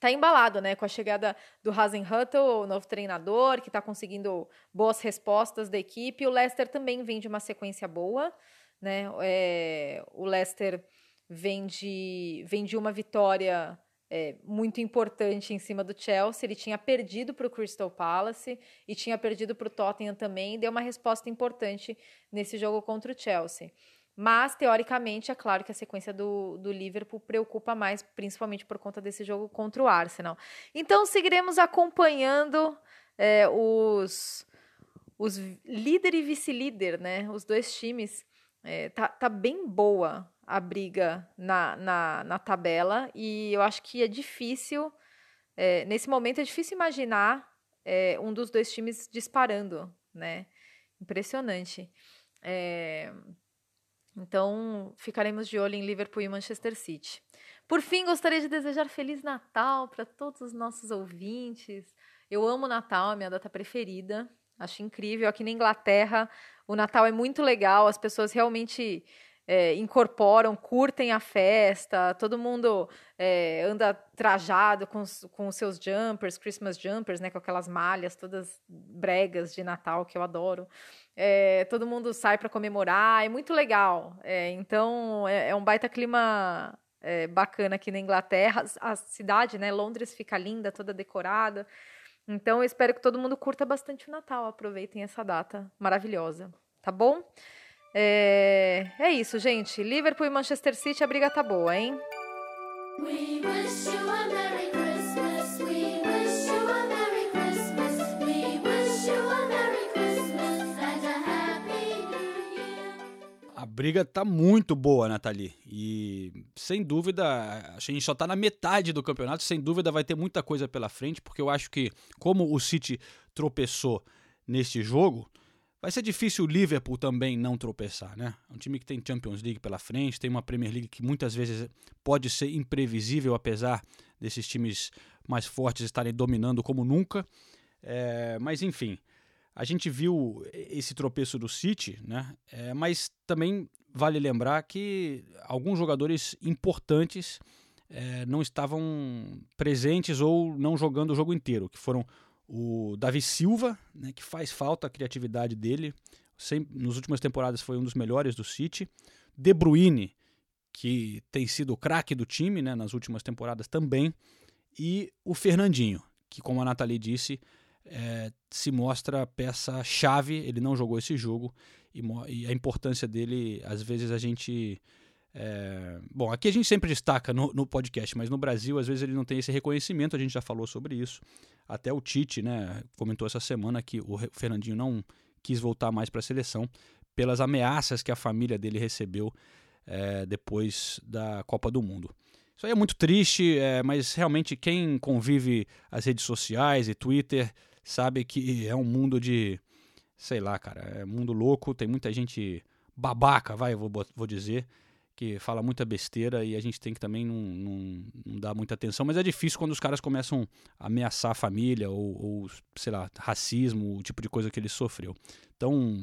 S11: tá embalado, né, com a chegada do Hasenhüttl, o novo treinador, que está conseguindo boas respostas da equipe. O Leicester também vem de uma sequência boa, né? É, o Leicester vem de, vem de uma vitória
S5: é, muito importante em cima do Chelsea. Ele tinha perdido para o Crystal Palace e tinha perdido para o Tottenham também. E deu uma resposta importante nesse jogo contra o Chelsea. Mas, teoricamente, é claro que a sequência do, do Liverpool preocupa mais, principalmente por conta desse jogo contra o Arsenal. Então, seguiremos acompanhando é, os, os líder e vice-líder, né? Os dois times. É, tá, tá bem boa a briga na, na, na tabela e eu acho que é difícil, é, nesse momento é difícil imaginar é, um dos dois times disparando, né? Impressionante. É, então, ficaremos de olho em Liverpool e Manchester City. Por fim, gostaria de desejar Feliz Natal para todos os nossos ouvintes. Eu amo Natal, é minha data preferida. Acho incrível. Aqui na Inglaterra, o Natal é muito legal, as pessoas realmente é, incorporam, curtem a festa, todo mundo é, anda trajado com, os seus jumpers, Christmas jumpers, né, com aquelas malhas todas bregas de Natal que eu adoro. É, todo mundo sai para comemorar, é muito legal. É, então é, é, um baita clima é, bacana aqui na Inglaterra. A cidade, né, Londres fica linda, toda decorada. Então eu espero que todo mundo curta bastante o Natal, aproveitem essa data maravilhosa, tá bom? É, é isso, gente. Liverpool e Manchester City, a briga tá boa, hein? We wish you a Merry Christmas. We wish you a Merry Christmas. We wish you a Merry Christmas and a Happy New Year. A briga tá muito boa, Nathalie. E sem dúvida, a gente só tá na metade do campeonato. Sem dúvida vai ter muita coisa pela frente, porque eu acho que, como o City tropeçou neste jogo, Vai ser difícil o Liverpool também não tropeçar, né? É um time que tem Champions League pela frente, tem uma Premier League que muitas vezes pode ser imprevisível, apesar desses times mais fortes estarem dominando como nunca. É, mas enfim, a gente viu esse tropeço do City, né? É, mas também vale lembrar que alguns jogadores importantes é, não estavam presentes ou não jogando o jogo inteiro, que foram o Davi Silva, né, que faz falta a criatividade dele. Sempre, nos últimas temporadas foi um dos melhores do City. De Bruyne, que tem sido o craque do time né, nas últimas temporadas também. E o Fernandinho, que, como a Nathalie disse, é, se mostra peça-chave. Ele não jogou esse jogo e, e, a importância dele, às vezes, a gente. É, bom, aqui a gente sempre destaca no, no podcast, mas no Brasil, às vezes, ele não tem esse reconhecimento. A gente já falou sobre isso. Até o Tite, né, comentou essa semana que o Fernandinho não quis voltar mais para a seleção pelas ameaças que a família dele recebeu é, depois da Copa do Mundo. Isso aí é muito triste, é, mas realmente quem convive as redes sociais e Twitter sabe que é um mundo de, sei lá, cara, é um mundo louco, tem muita gente babaca, vai, vou, vou dizer, que fala muita besteira e a gente tem que também não, não, não dar muita atenção, mas é difícil quando os caras começam a ameaçar a família ou, ou, sei lá, racismo, o tipo de coisa que ele sofreu. Então,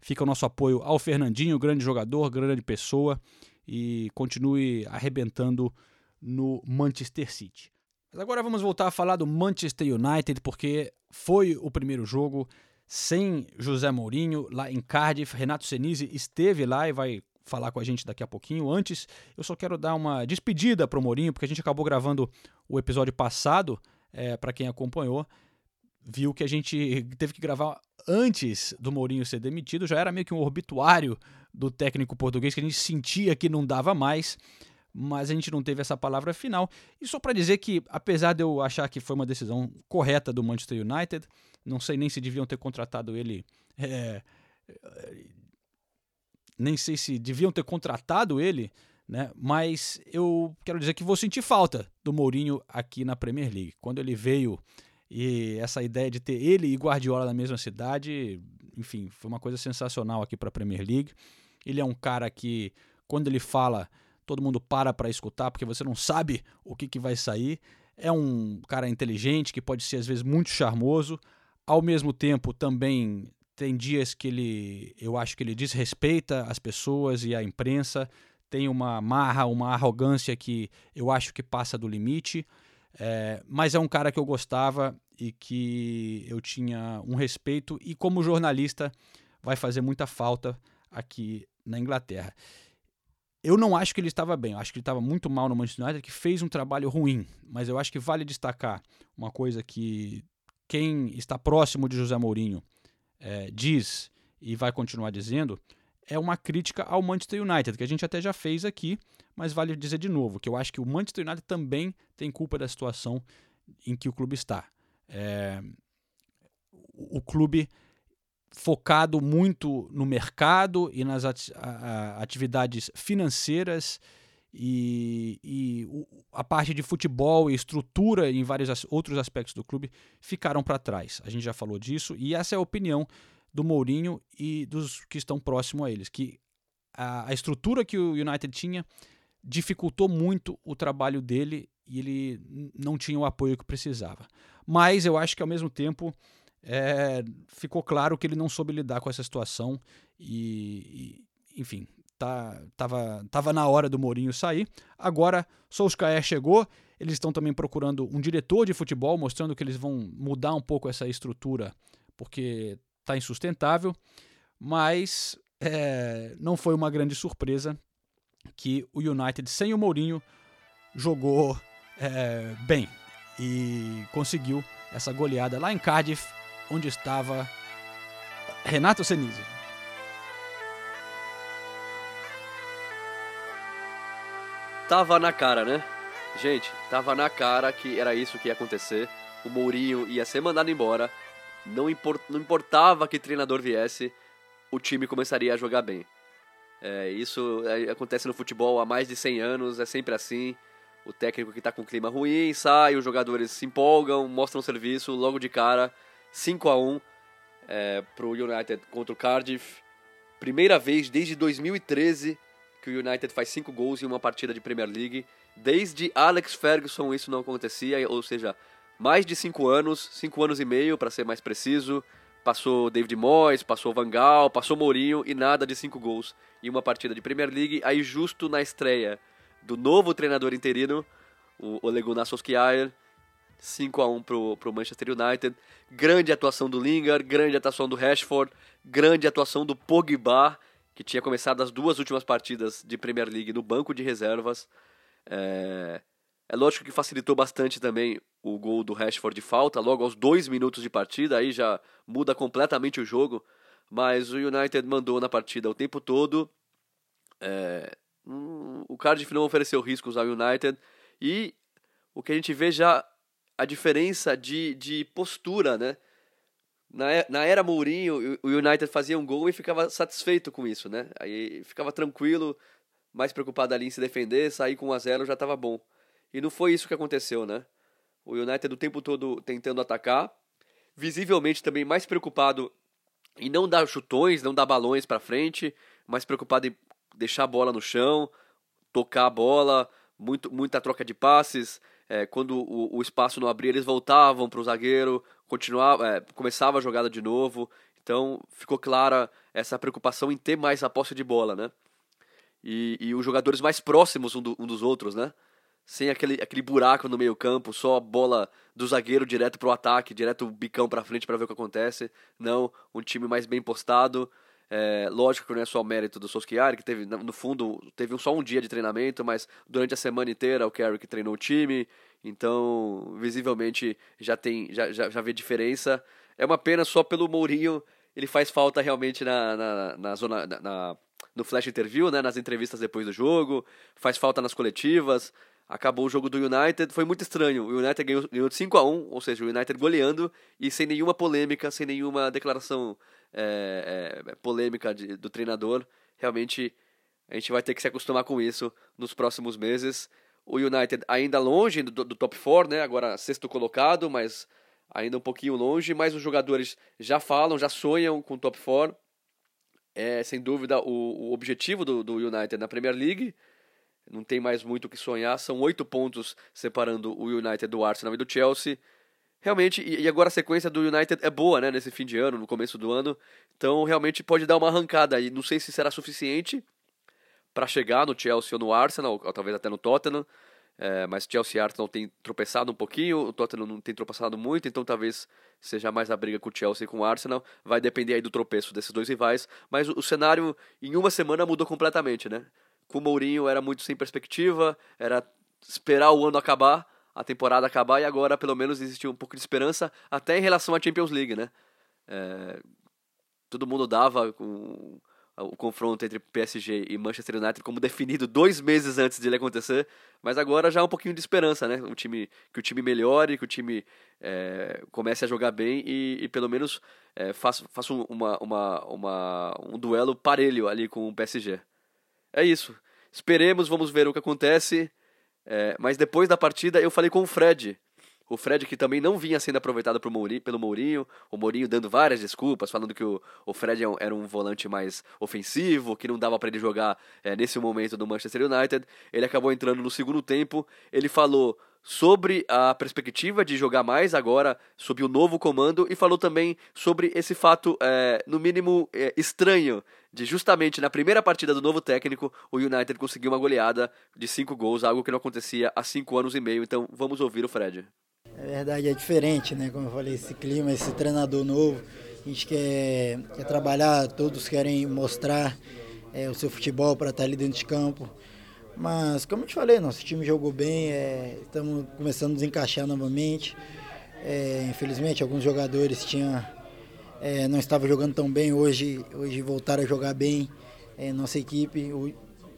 S5: fica o nosso apoio ao Fernandinho, grande jogador, grande pessoa e continue arrebentando no Manchester City. Mas agora vamos voltar a falar do Manchester United, porque foi o primeiro jogo sem José Mourinho lá em Cardiff. Renato Senise esteve lá e vai falar com a gente daqui a pouquinho. Antes, eu só quero dar uma despedida para o Mourinho, porque a gente acabou gravando o episódio passado, é, para quem acompanhou, viu que a gente teve que gravar antes do Mourinho ser demitido, já era meio que um obituário do técnico português que a gente sentia que não dava mais, mas a gente não teve essa palavra final. E só para dizer que, apesar de eu achar que foi uma decisão correta do Manchester United, não sei nem se deviam ter contratado ele é, nem sei se deviam ter contratado ele, né? Mas eu quero dizer que vou sentir falta do Mourinho aqui na Premier League. Quando ele veio e essa ideia de ter ele e Guardiola na mesma cidade, enfim, foi uma coisa sensacional aqui para a Premier League. Ele é um cara que quando ele fala, todo mundo para para escutar porque você não sabe o que, que vai sair. É um cara inteligente que pode ser às vezes muito charmoso, ao mesmo tempo também tem dias que ele, eu acho que ele desrespeita as pessoas e a imprensa, tem uma marra, uma arrogância que eu acho que passa do limite, é, mas é um cara que eu gostava e que eu tinha um respeito e como jornalista vai fazer muita falta aqui na Inglaterra. eu não acho que ele estava bem, eu acho que ele estava muito mal no Manchester United, que fez um trabalho ruim. Mas eu acho que vale destacar uma coisa que quem está próximo de José Mourinho é, diz e vai continuar dizendo, é uma crítica ao Manchester United, que a gente até já fez aqui, mas vale dizer de novo, que eu acho que o Manchester United também tem culpa da situação em que o clube está. É, o clube focado muito no mercado e nas atividades financeiras e, e, a parte de futebol e estrutura em vários outros aspectos do clube ficaram para trás. A gente já falou disso e essa é a opinião do Mourinho e dos que estão próximos a eles, que a, a estrutura que o United tinha dificultou muito o trabalho dele e ele não tinha o apoio que precisava. Mas eu acho que ao mesmo tempo é, ficou claro que ele não soube lidar com essa situação e, e enfim, tá, tava, tava na hora do Mourinho sair. Agora, Solskjaer chegou, eles estão também procurando um diretor de futebol, mostrando que eles vão mudar um pouco essa estrutura, porque está insustentável. Mas é, não foi uma grande surpresa que o United, sem o Mourinho, jogou é, bem e conseguiu essa goleada lá em Cardiff, onde estava Renato Senise.
S2: Tava na cara, né? Gente, tava na cara que era isso que ia acontecer. O Mourinho ia ser mandado embora. Não, import, não importava que treinador viesse, o time começaria a jogar bem. É, isso é, acontece no futebol há mais de 100 anos, é sempre assim. O técnico que está com clima ruim sai, os jogadores se empolgam, mostram serviço logo de cara. 5 a 1 é, para o United contra o Cardiff. Primeira vez desde 2013 que o United faz 5 gols em uma partida de Premier League. Desde Alex Ferguson isso não acontecia, ou seja, mais de 5 anos, 5 anos e meio para ser mais preciso. Passou David Moyes, passou Van Gaal, passou Mourinho e nada de 5 gols em uma partida de Premier League. Aí justo na estreia do novo treinador interino, o Ole Gunnar Solskjaer, 5 a 1 pro, pro Manchester United. Grande atuação do Lingard, grande atuação do Rashford, grande atuação do Pogba, que tinha começado as duas últimas partidas de Premier League no banco de reservas. É, é lógico que facilitou bastante também o gol do Rashford de falta, logo aos dois minutos de partida, aí já muda completamente o jogo. Mas o United mandou na partida o tempo todo. É, hum, o Cardiff não ofereceu riscos ao United. E o que a gente vê já a diferença de, de postura, né? Na, era Mourinho, o United fazia um gol e ficava satisfeito com isso, né? Aí ficava tranquilo, mais preocupado ali em se defender, sair com 1 a 0 já estava bom. E não foi isso que aconteceu, né? O United o tempo todo tentando atacar, visivelmente também mais preocupado em não dar chutões, não dar balões para frente, mais preocupado em deixar a bola no chão, tocar a bola, muito, muita troca de passes, é, quando o, o, espaço não abria, eles voltavam para o zagueiro, continuava, é, começava a jogada de novo. Então ficou clara essa preocupação em ter mais a posse de bola, né? E, e os jogadores mais próximos um, do, um, dos outros, né? Sem aquele, aquele buraco no meio campo, só a bola do zagueiro direto para o ataque, direto o bicão para frente para ver o que acontece. Não, um time mais bem postado, é, lógico que não é só o mérito do Solskjaer, que teve, no fundo, teve só um dia de treinamento, mas durante a semana inteira o Carrick treinou o time, então visivelmente já tem, já, já, já vê diferença. É uma pena só pelo Mourinho, ele faz falta realmente na, na, na zona, na, na, no flash interview, né, nas entrevistas depois do jogo, faz falta nas coletivas. Acabou o jogo do United, foi muito estranho. O United ganhou, ganhou de 5 a 1 ou seja, o United goleando e sem nenhuma polêmica, sem nenhuma declaração é, é, polêmica de, do treinador. Realmente a gente vai ter que se acostumar com isso nos próximos meses. O United ainda longe do, do top 4, né? agora sexto colocado, mas ainda um pouquinho longe. Mas os jogadores já falam, já sonham com o top 4. É sem dúvida o, o objetivo do, do United na Premier League. Não tem mais muito o que sonhar. São oito pontos separando o United do Arsenal e do Chelsea realmente, e agora a sequência do United é boa, né, nesse fim de ano, no começo do ano, então realmente pode dar uma arrancada e não sei se será suficiente para chegar no Chelsea ou no Arsenal, ou talvez até no Tottenham, é, mas Chelsea e Arsenal tem tropeçado um pouquinho, o Tottenham não tem tropeçado muito, então talvez seja mais a briga com o Chelsea e com o Arsenal, vai depender aí do tropeço desses dois rivais, mas o, o cenário em uma semana mudou completamente, né? com o Mourinho era muito sem perspectiva, era esperar o ano acabar, a temporada acabar, e agora pelo menos existia um pouco de esperança, até em relação à Champions League, né? É, todo mundo dava com o confronto entre PSG e Manchester United como definido dois meses antes de ele acontecer, mas agora já há um pouquinho de esperança, né? O time, que o time melhore, que o time é, comece a jogar bem e, e pelo menos é, faça, faça uma, uma, uma, um duelo parelho ali com o PSG. É isso. Esperemos, vamos ver o que acontece. É, mas depois da partida eu falei com o Fred, o Fred, que também não vinha sendo aproveitado Mourinho, pelo Mourinho, o Mourinho dando várias desculpas, falando que o, o Fred é era um volante mais ofensivo, que não dava para ele jogar é, nesse momento do Manchester United. Ele acabou entrando no segundo tempo. Ele falou sobre a perspectiva de jogar mais agora, sob o novo comando, e falou também sobre esse fato, é, no mínimo, é, estranho, de justamente na primeira partida do novo técnico, o United conseguiu uma goleada de cinco gols, algo que não acontecia há cinco anos e meio. Então vamos ouvir o Fred.
S12: É verdade, é diferente, né? Como eu falei, esse clima, esse treinador novo, a gente quer, quer trabalhar, todos querem mostrar é, o seu futebol para estar ali dentro de campo. Mas, como eu te falei, nosso time jogou bem, é, estamos começando a desencaixar novamente. É, infelizmente, alguns jogadores tinham, é, não estavam jogando tão bem, hoje, hoje voltaram a jogar bem, é, nossa equipe,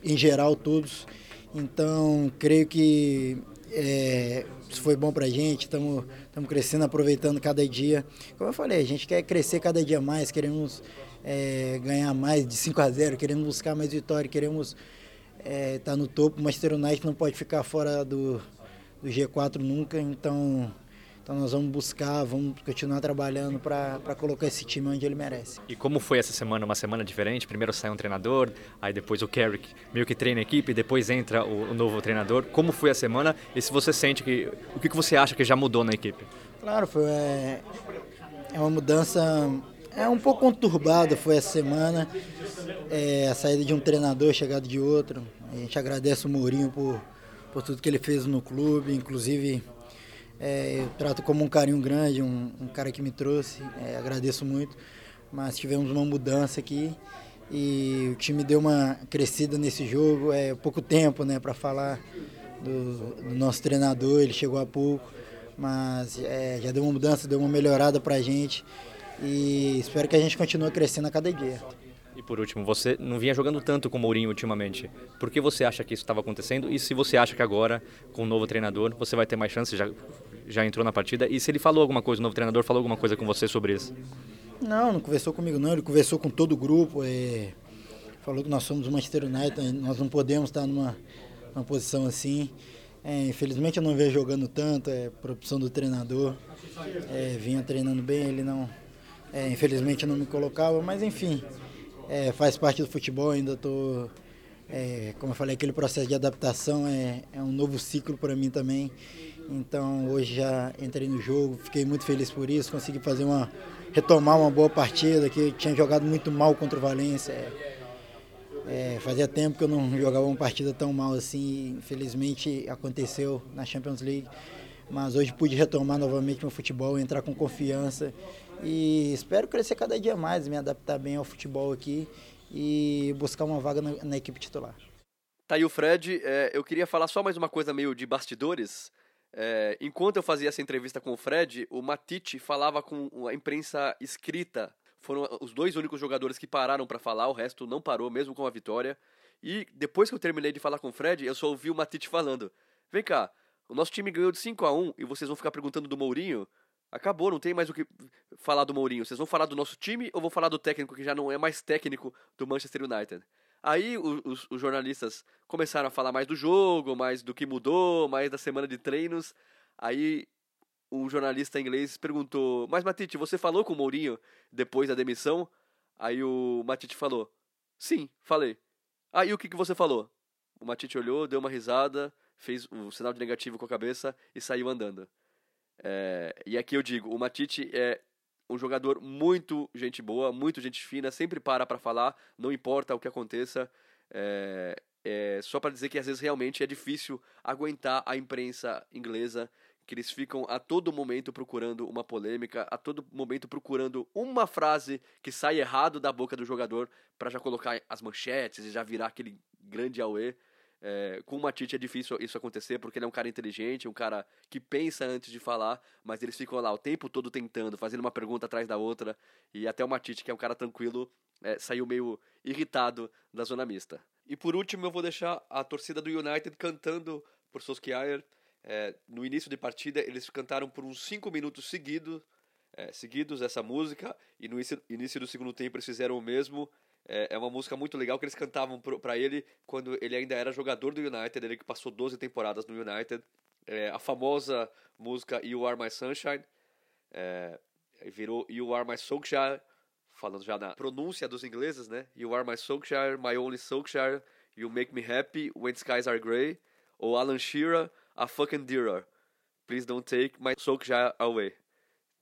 S12: em geral, todos. Então, creio que é, isso foi bom para a gente, estamos crescendo, aproveitando cada dia. Como eu falei, a gente quer crescer cada dia mais, queremos é, ganhar mais de 5 a 0, queremos buscar mais vitória, queremos estar é, tá no topo. O Manchester United não pode ficar fora do, do G4 nunca, então então nós vamos buscar, vamos continuar trabalhando para colocar esse time onde ele merece.
S13: E como foi essa semana? Uma semana diferente? Primeiro sai um treinador, aí depois o Carrick meio que treina a equipe, depois entra o, o novo treinador. Como foi a semana? E se você sente que. O que, que você acha que já mudou na equipe?
S12: Claro, foi, é, é uma mudança. É um pouco conturbada foi essa semana. É, a saída de um treinador, chegada de outro. A gente agradece o Mourinho por, por tudo que ele fez no clube, inclusive é, eu trato como um carinho grande, um, um cara que me trouxe, é, agradeço muito. Mas tivemos uma mudança aqui e o time deu uma crescida nesse jogo. É pouco tempo né, para falar do, do, nosso treinador, ele chegou há pouco, mas é, já deu uma mudança, deu uma melhorada para a gente e espero que a gente continue crescendo a cada dia.
S13: E por último, você não vinha jogando tanto com o Mourinho ultimamente. Por que você acha que isso estava acontecendo? E se você acha que agora, com o novo treinador, você vai ter mais chance? Já, já entrou na partida? E se ele falou alguma coisa, o novo treinador falou alguma coisa com você sobre isso?
S12: Não, não conversou comigo não. Ele conversou com todo o grupo. É... Falou que nós somos o Manchester United, nós não podemos estar numa, numa posição assim. É, infelizmente eu não vejo jogando tanto, é por opção do treinador. É, vinha treinando bem, ele não. É, infelizmente não me colocava, mas enfim, é, faz parte do futebol, ainda estou, é, como eu falei, aquele processo de adaptação é, é um novo ciclo para mim também. Então hoje já entrei no jogo, fiquei muito feliz por isso, consegui fazer uma retomar uma boa partida que tinha jogado muito mal contra o Valência. É, é, fazia tempo que eu não jogava uma partida tão mal assim, infelizmente aconteceu na Champions League. Mas hoje pude retomar novamente meu futebol, entrar com confiança e espero crescer cada dia mais, me adaptar bem ao futebol aqui e buscar uma vaga na, na equipe titular.
S2: Tá aí o Fred. É, eu queria falar só mais uma coisa meio de bastidores. É, enquanto eu fazia essa entrevista com o Fred, o Matite falava com a imprensa escrita. Foram os dois únicos jogadores que pararam para falar, o resto não parou, mesmo com a vitória. E depois que eu terminei de falar com o Fred, eu só ouvi o Matite falando: Vem cá, o nosso time ganhou de 5 a 1 e vocês vão ficar perguntando do Mourinho? Acabou, não tem mais o que falar do Mourinho. Vocês vão falar do nosso time ou vão falar do técnico que já não é mais técnico do Manchester United? Aí os, os, jornalistas começaram a falar mais do jogo, mais do que mudou, mais da semana de treinos. Aí um jornalista inglês perguntou: Mas Matite, você falou com o Mourinho depois da demissão? Aí o Matite falou: Sim, falei. Aí o que, que você falou? O Matite olhou, deu uma risada, fez o sinal de negativo com a cabeça e saiu andando. É, e aqui eu digo, o Matite é um jogador muito gente boa, muito gente fina, sempre para para falar, não importa o que aconteça. É, é, só para dizer que às vezes realmente é difícil aguentar a imprensa inglesa, que eles ficam a todo momento procurando uma polêmica, a todo momento procurando uma frase que sai errado da boca do jogador para já colocar as manchetes e já virar aquele grande auê. É, com o Matite é difícil isso acontecer, porque ele é um cara inteligente, um cara que pensa antes de falar, mas eles ficam lá o tempo todo tentando, fazendo uma pergunta atrás da outra, e até o Matite, que é um cara tranquilo, é, saiu meio irritado da zona mista. E por último, eu vou deixar a torcida do United cantando por Solskjaer. É, no início de partida, eles cantaram por uns 5 minutos seguidos, é, seguidos essa música, e no início do segundo tempo eles fizeram o mesmo. É, é uma música muito legal que eles cantavam para ele quando ele ainda era jogador do United, ele que passou 12 temporadas no United. É, a famosa música You Are My Sunshine é, virou You Are My Solskjaer, falando já na pronúncia dos ingleses, né? You Are My Solskjaer, My Only Solskjaer, You Make Me Happy When Skies Are Grey, ou Alan Shearer, A Fucking Dearer, Please Don't Take My Solskjaer Away.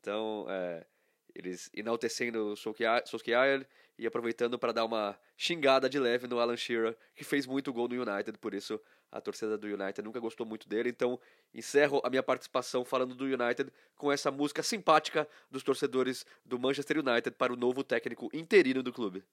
S2: Então, é, eles enaltecendo o Solskjaer e aproveitando para dar uma xingada de leve no Alan Shearer, que fez muito gol no United, por isso a torcida do United nunca gostou muito dele. Então, encerro a minha participação falando do United com essa música simpática dos torcedores do Manchester United para o novo técnico interino do clube.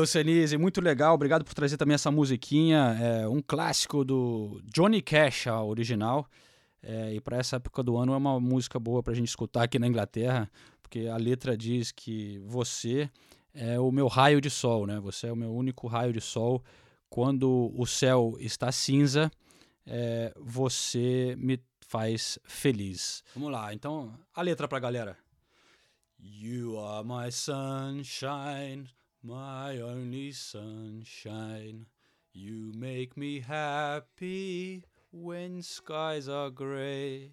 S5: Valeu, Senise, muito legal. Obrigado por trazer também essa musiquinha. É um clássico do Johnny Cash, a original. É, e para essa época do ano é uma música boa para a gente escutar aqui na Inglaterra, porque a letra diz que você é o meu raio de sol, né? Você é o meu único raio de sol. Quando o céu está cinza, é, você me faz feliz. Vamos lá, então a letra pra galera. You are my sunshine. My only sunshine, you make me happy when skies are grey.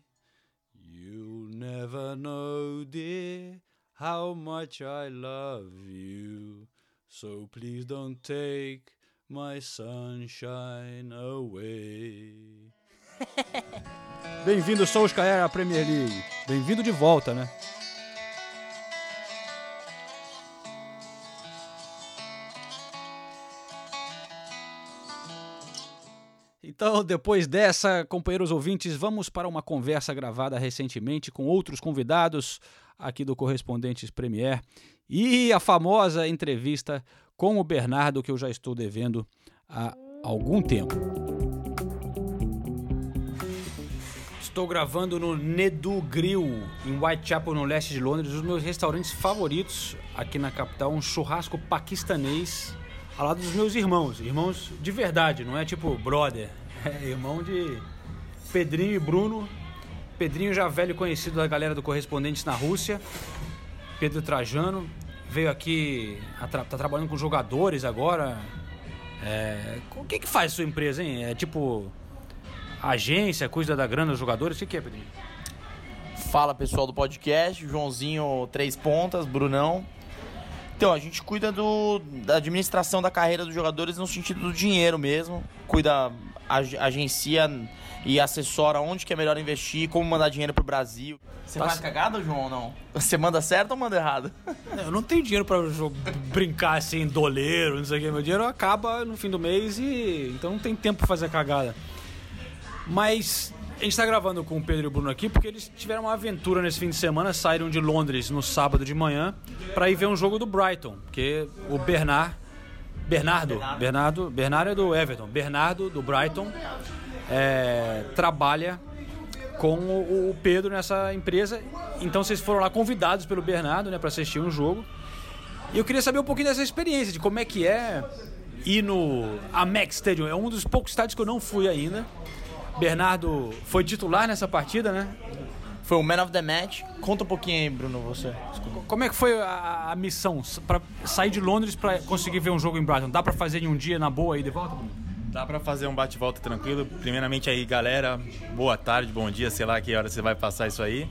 S5: You'll never know, dear, how much I love you. So please don't take my sunshine away. Bem-vindo, Solskjaer, à Premier League. Bem-vindo de volta, né? Então, depois dessa, companheiros ouvintes, vamos para uma conversa gravada recentemente com outros convidados aqui do Correspondentes Premier e a famosa entrevista com o Bernardo que eu já estou devendo há algum tempo. Estou gravando no Nedu Grill, em Whitechapel, no leste de Londres, um dos meus restaurantes favoritos aqui na capital, um churrasco paquistanês ao lado dos meus irmãos, irmãos de verdade, não é tipo brother, é irmão de Pedrinho e Bruno. Pedrinho já velho conhecido da galera do Correspondentes na Rússia. Pedro Trajano veio aqui, tá trabalhando com jogadores agora. É, o que que faz sua empresa, hein? É tipo agência, cuida da grana dos jogadores? O que, que é, Pedrinho?
S14: Fala pessoal do podcast, Joãozinho Três Pontas, Brunão. Então, a gente cuida do, da administração da carreira dos jogadores no sentido do dinheiro mesmo. Cuida, agencia e assessora onde que é melhor investir, como mandar dinheiro pro Brasil. Você tá faz cagada, João, ou não? Você manda certo ou manda errado?
S5: É, eu não tenho dinheiro pra brincar assim, doleiro, não sei o que. Meu dinheiro acaba no fim do mês e... Então não tem tempo pra fazer cagada. Mas a gente está gravando com o Pedro e o Bruno aqui porque eles tiveram uma aventura nesse fim de semana, saíram de Londres no sábado de manhã para ir ver um jogo do Brighton, porque o Bernard, Bernardo, Bernardo, Bernardo é do Everton, Bernardo do Brighton é, trabalha com o, o, Pedro nessa empresa. Então vocês foram lá convidados pelo Bernardo, né, para assistir um jogo. E eu queria saber um pouquinho dessa experiência, de como é que é ir no Amex Stadium. É um dos poucos estádios que eu não fui ainda. Bernardo foi titular nessa partida, né?
S14: Foi o man of the match. Conta um pouquinho aí, Bruno, você. Desculpa.
S5: Como é que foi a, a missão para sair de Londres para conseguir ver um jogo em Brighton? Dá para fazer em um dia na boa aí de volta, Bruno?
S15: Dá para fazer um bate-volta tranquilo. Primeiramente aí, galera, boa tarde, bom dia, sei lá que hora você vai passar isso aí.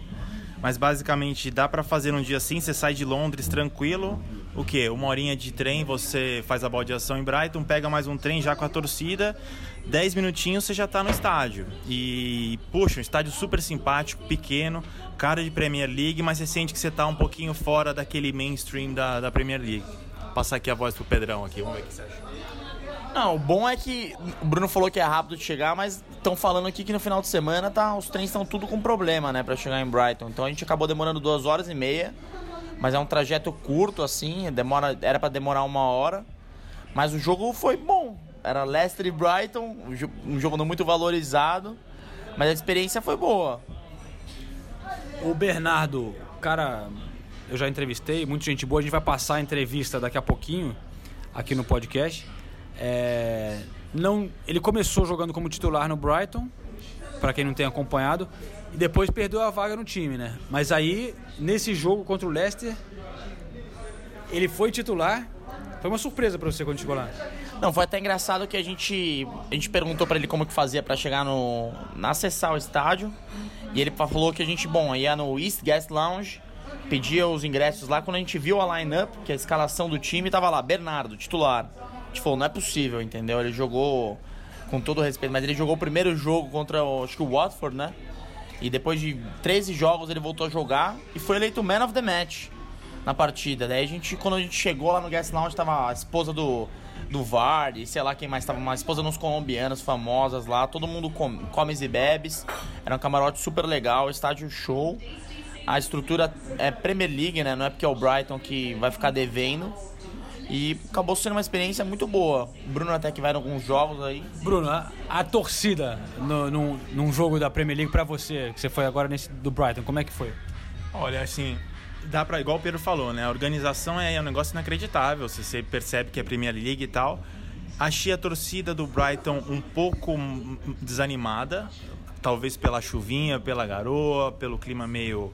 S15: Mas basicamente dá para fazer um dia assim, você sai de Londres tranquilo, o quê? Uma horinha de trem, você faz a baldeação em Brighton, pega mais um trem já com a torcida, 10 minutinhos você já tá no estádio. E, puxa, um estádio super simpático, pequeno, cara de Premier League, mas você sente que você tá um pouquinho fora daquele mainstream da, da Premier League. Vou passar aqui a voz pro Pedrão aqui, vamos ver o que você acha.
S14: Não, o bom é que o Bruno falou que é rápido de chegar, mas estão falando aqui que no final de semana tá, os trens estão tudo com problema, né, para chegar em Brighton. Então a gente acabou demorando duas horas e meia, mas é um trajeto curto assim, demora, era para demorar uma hora. Mas o jogo foi bom. Era Leicester e Brighton, um jo- jogo não muito valorizado, mas a experiência foi boa.
S5: O Bernardo, cara, eu já entrevistei, muita gente boa. A gente vai passar a entrevista daqui a pouquinho aqui no podcast. É, não, ele começou jogando como titular no Brighton, para quem não tem acompanhado, e depois perdeu a vaga no time, né? Mas aí, nesse jogo contra o Leicester, ele foi titular. Foi uma surpresa para você quando chegou lá.
S14: Não, foi até engraçado que a gente a gente perguntou pra ele como que fazia pra chegar no na acessar o estádio e ele falou que a gente, bom, ia no East Guest Lounge, pedia os ingressos lá quando a gente viu a line-up, que a escalação do time tava lá Bernardo, titular. A gente falou, não é possível, entendeu? Ele jogou com todo respeito, mas ele jogou o primeiro jogo contra o, acho que o Watford, né? E depois de 13 jogos ele voltou a jogar e foi eleito Man of the Match na partida. Daí a gente, quando a gente chegou lá no Guest Lounge, tava a esposa do, do Vardy, sei lá quem mais tava, uma esposa dos colombianos famosas lá, todo mundo com, comes e bebes. Era um camarote super legal, estádio show. A estrutura é Premier League, né? Não é porque é o Brighton que vai ficar devendo. E acabou sendo uma experiência muito boa. O Bruno até que vai em alguns jogos aí.
S5: Bruno, a, a torcida no, num, num jogo da Premier League para você, que você foi agora nesse do Brighton, como é que foi?
S15: Olha, assim, dá pra, igual o Pedro falou, né? A organização é um negócio inacreditável. Se você percebe que é Premier League e tal. Achei a torcida do Brighton um pouco desanimada, talvez pela chuvinha, pela garoa, pelo clima meio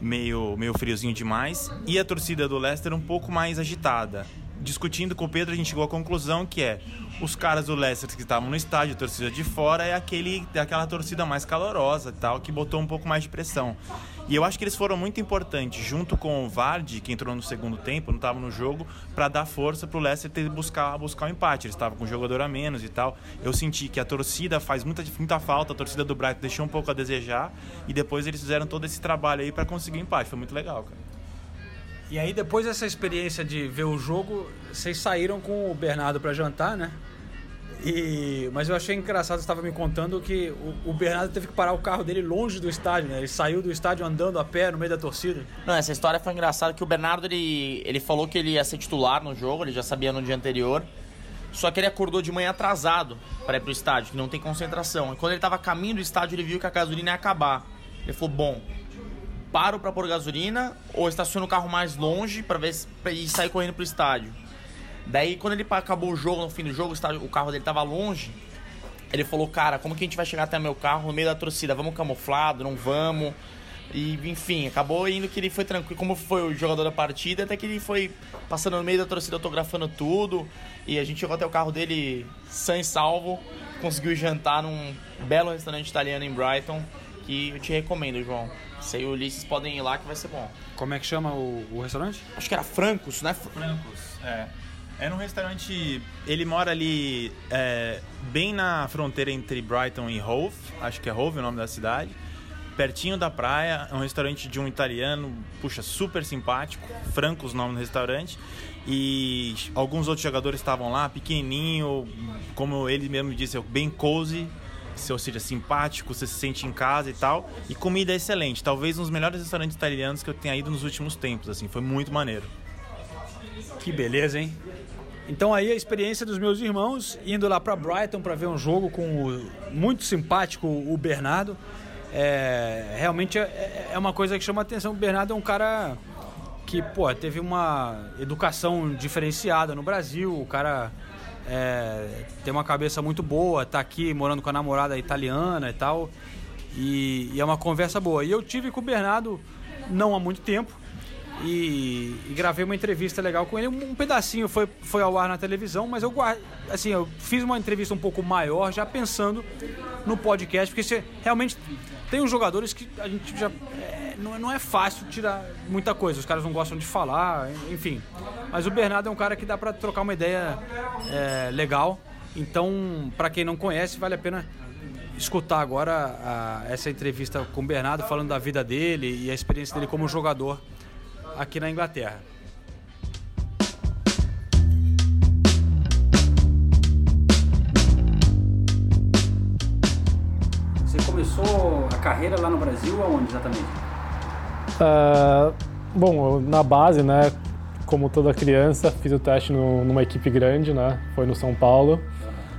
S15: meio meio friozinho demais, e a torcida do Leicester um pouco mais agitada. Discutindo com o Pedro, a gente chegou à conclusão que é os caras do Leicester que estavam no estádio, a torcida de fora, é aquele, é aquela torcida mais calorosa tal, que botou um pouco mais de pressão. E eu acho que eles foram muito importantes, junto com o Vardy, que entrou no segundo tempo, não estava no jogo, para dar força pro Leicester ter buscar buscar o empate. Eles estavam com um jogador a menos e tal. Eu senti que a torcida faz muita, muita falta, a torcida do Brighton deixou um pouco a desejar, e depois eles fizeram todo esse trabalho aí para conseguir o empate. Foi muito legal, cara.
S5: E aí, depois dessa experiência de ver o jogo, vocês saíram com o Bernardo para jantar, né? E, mas eu achei engraçado, estava me contando que o, o Bernardo teve que parar o carro dele longe do estádio, né? Ele saiu do estádio andando a pé no meio da torcida.
S14: Não, essa história foi engraçada que o Bernardo ele, ele falou que ele ia ser titular no jogo, ele já sabia no dia anterior. Só que ele acordou de manhã atrasado para ir pro estádio, que não tem concentração. E quando ele tava a caminho do estádio, ele viu que a gasolina ia acabar. Ele falou: "Bom, paro para pôr gasolina ou estaciono o carro mais longe para ver se, ir sair correndo pro estádio". Daí quando ele acabou o jogo, no fim do jogo, o, estádio- o carro dele tava longe. Ele falou: "Cara, como que a gente vai chegar até meu carro no meio da torcida? Vamos camuflado, não vamos?" E, enfim, acabou indo que ele foi tranquilo, como foi o jogador da partida, até que ele foi passando no meio da torcida autografando tudo. E a gente chegou até o carro dele sã e salvo, conseguiu jantar num belo restaurante italiano em Brighton, que eu te recomendo, João. Você e o Ulisses podem ir lá que vai ser bom.
S5: Como é que chama o, o restaurante?
S14: Acho que era Francos, né?
S15: Francos, é. É num restaurante. Ele mora ali é, bem na fronteira entre Brighton e Hove, acho que é Hove o nome da cidade. Pertinho da praia, é um restaurante de um italiano, puxa, super simpático, Francos o nome do restaurante. E alguns outros jogadores estavam lá, pequenininho, como ele mesmo disse, é bem cozy, ou seja, simpático, você se sente em casa e tal. E comida excelente, talvez um dos melhores restaurantes italianos que eu tenha ido nos últimos tempos, assim, foi muito maneiro.
S5: Que beleza, hein? Então aí a experiência dos meus irmãos indo lá para Brighton para ver um jogo com o muito simpático o Bernardo. É, realmente é, é uma coisa que chama atenção. O Bernardo é um cara que, pô, teve uma educação diferenciada no Brasil. O cara é, tem uma cabeça muito boa, tá aqui morando com a namorada italiana e tal. E, e é uma conversa boa. E eu tive com o Bernardo não há muito tempo. e, e gravei uma entrevista legal com ele. Um, pedacinho foi, foi ao ar na televisão, mas eu assim, eu fiz uma entrevista um pouco maior já pensando no podcast, porque você realmente tem uns jogadores que a gente já é, não, não é fácil tirar muita coisa. Os caras não gostam de falar, enfim. Mas o Bernardo é um cara que dá para trocar uma ideia é, legal. Então, para quem não conhece, vale a pena escutar agora a, essa entrevista com o Bernardo falando da vida dele e a experiência dele como jogador aqui na Inglaterra. Começou a carreira lá no Brasil, aonde exatamente?
S16: Uh, bom, na base, né, como toda criança, fiz o teste no, numa equipe grande, né, foi no São Paulo.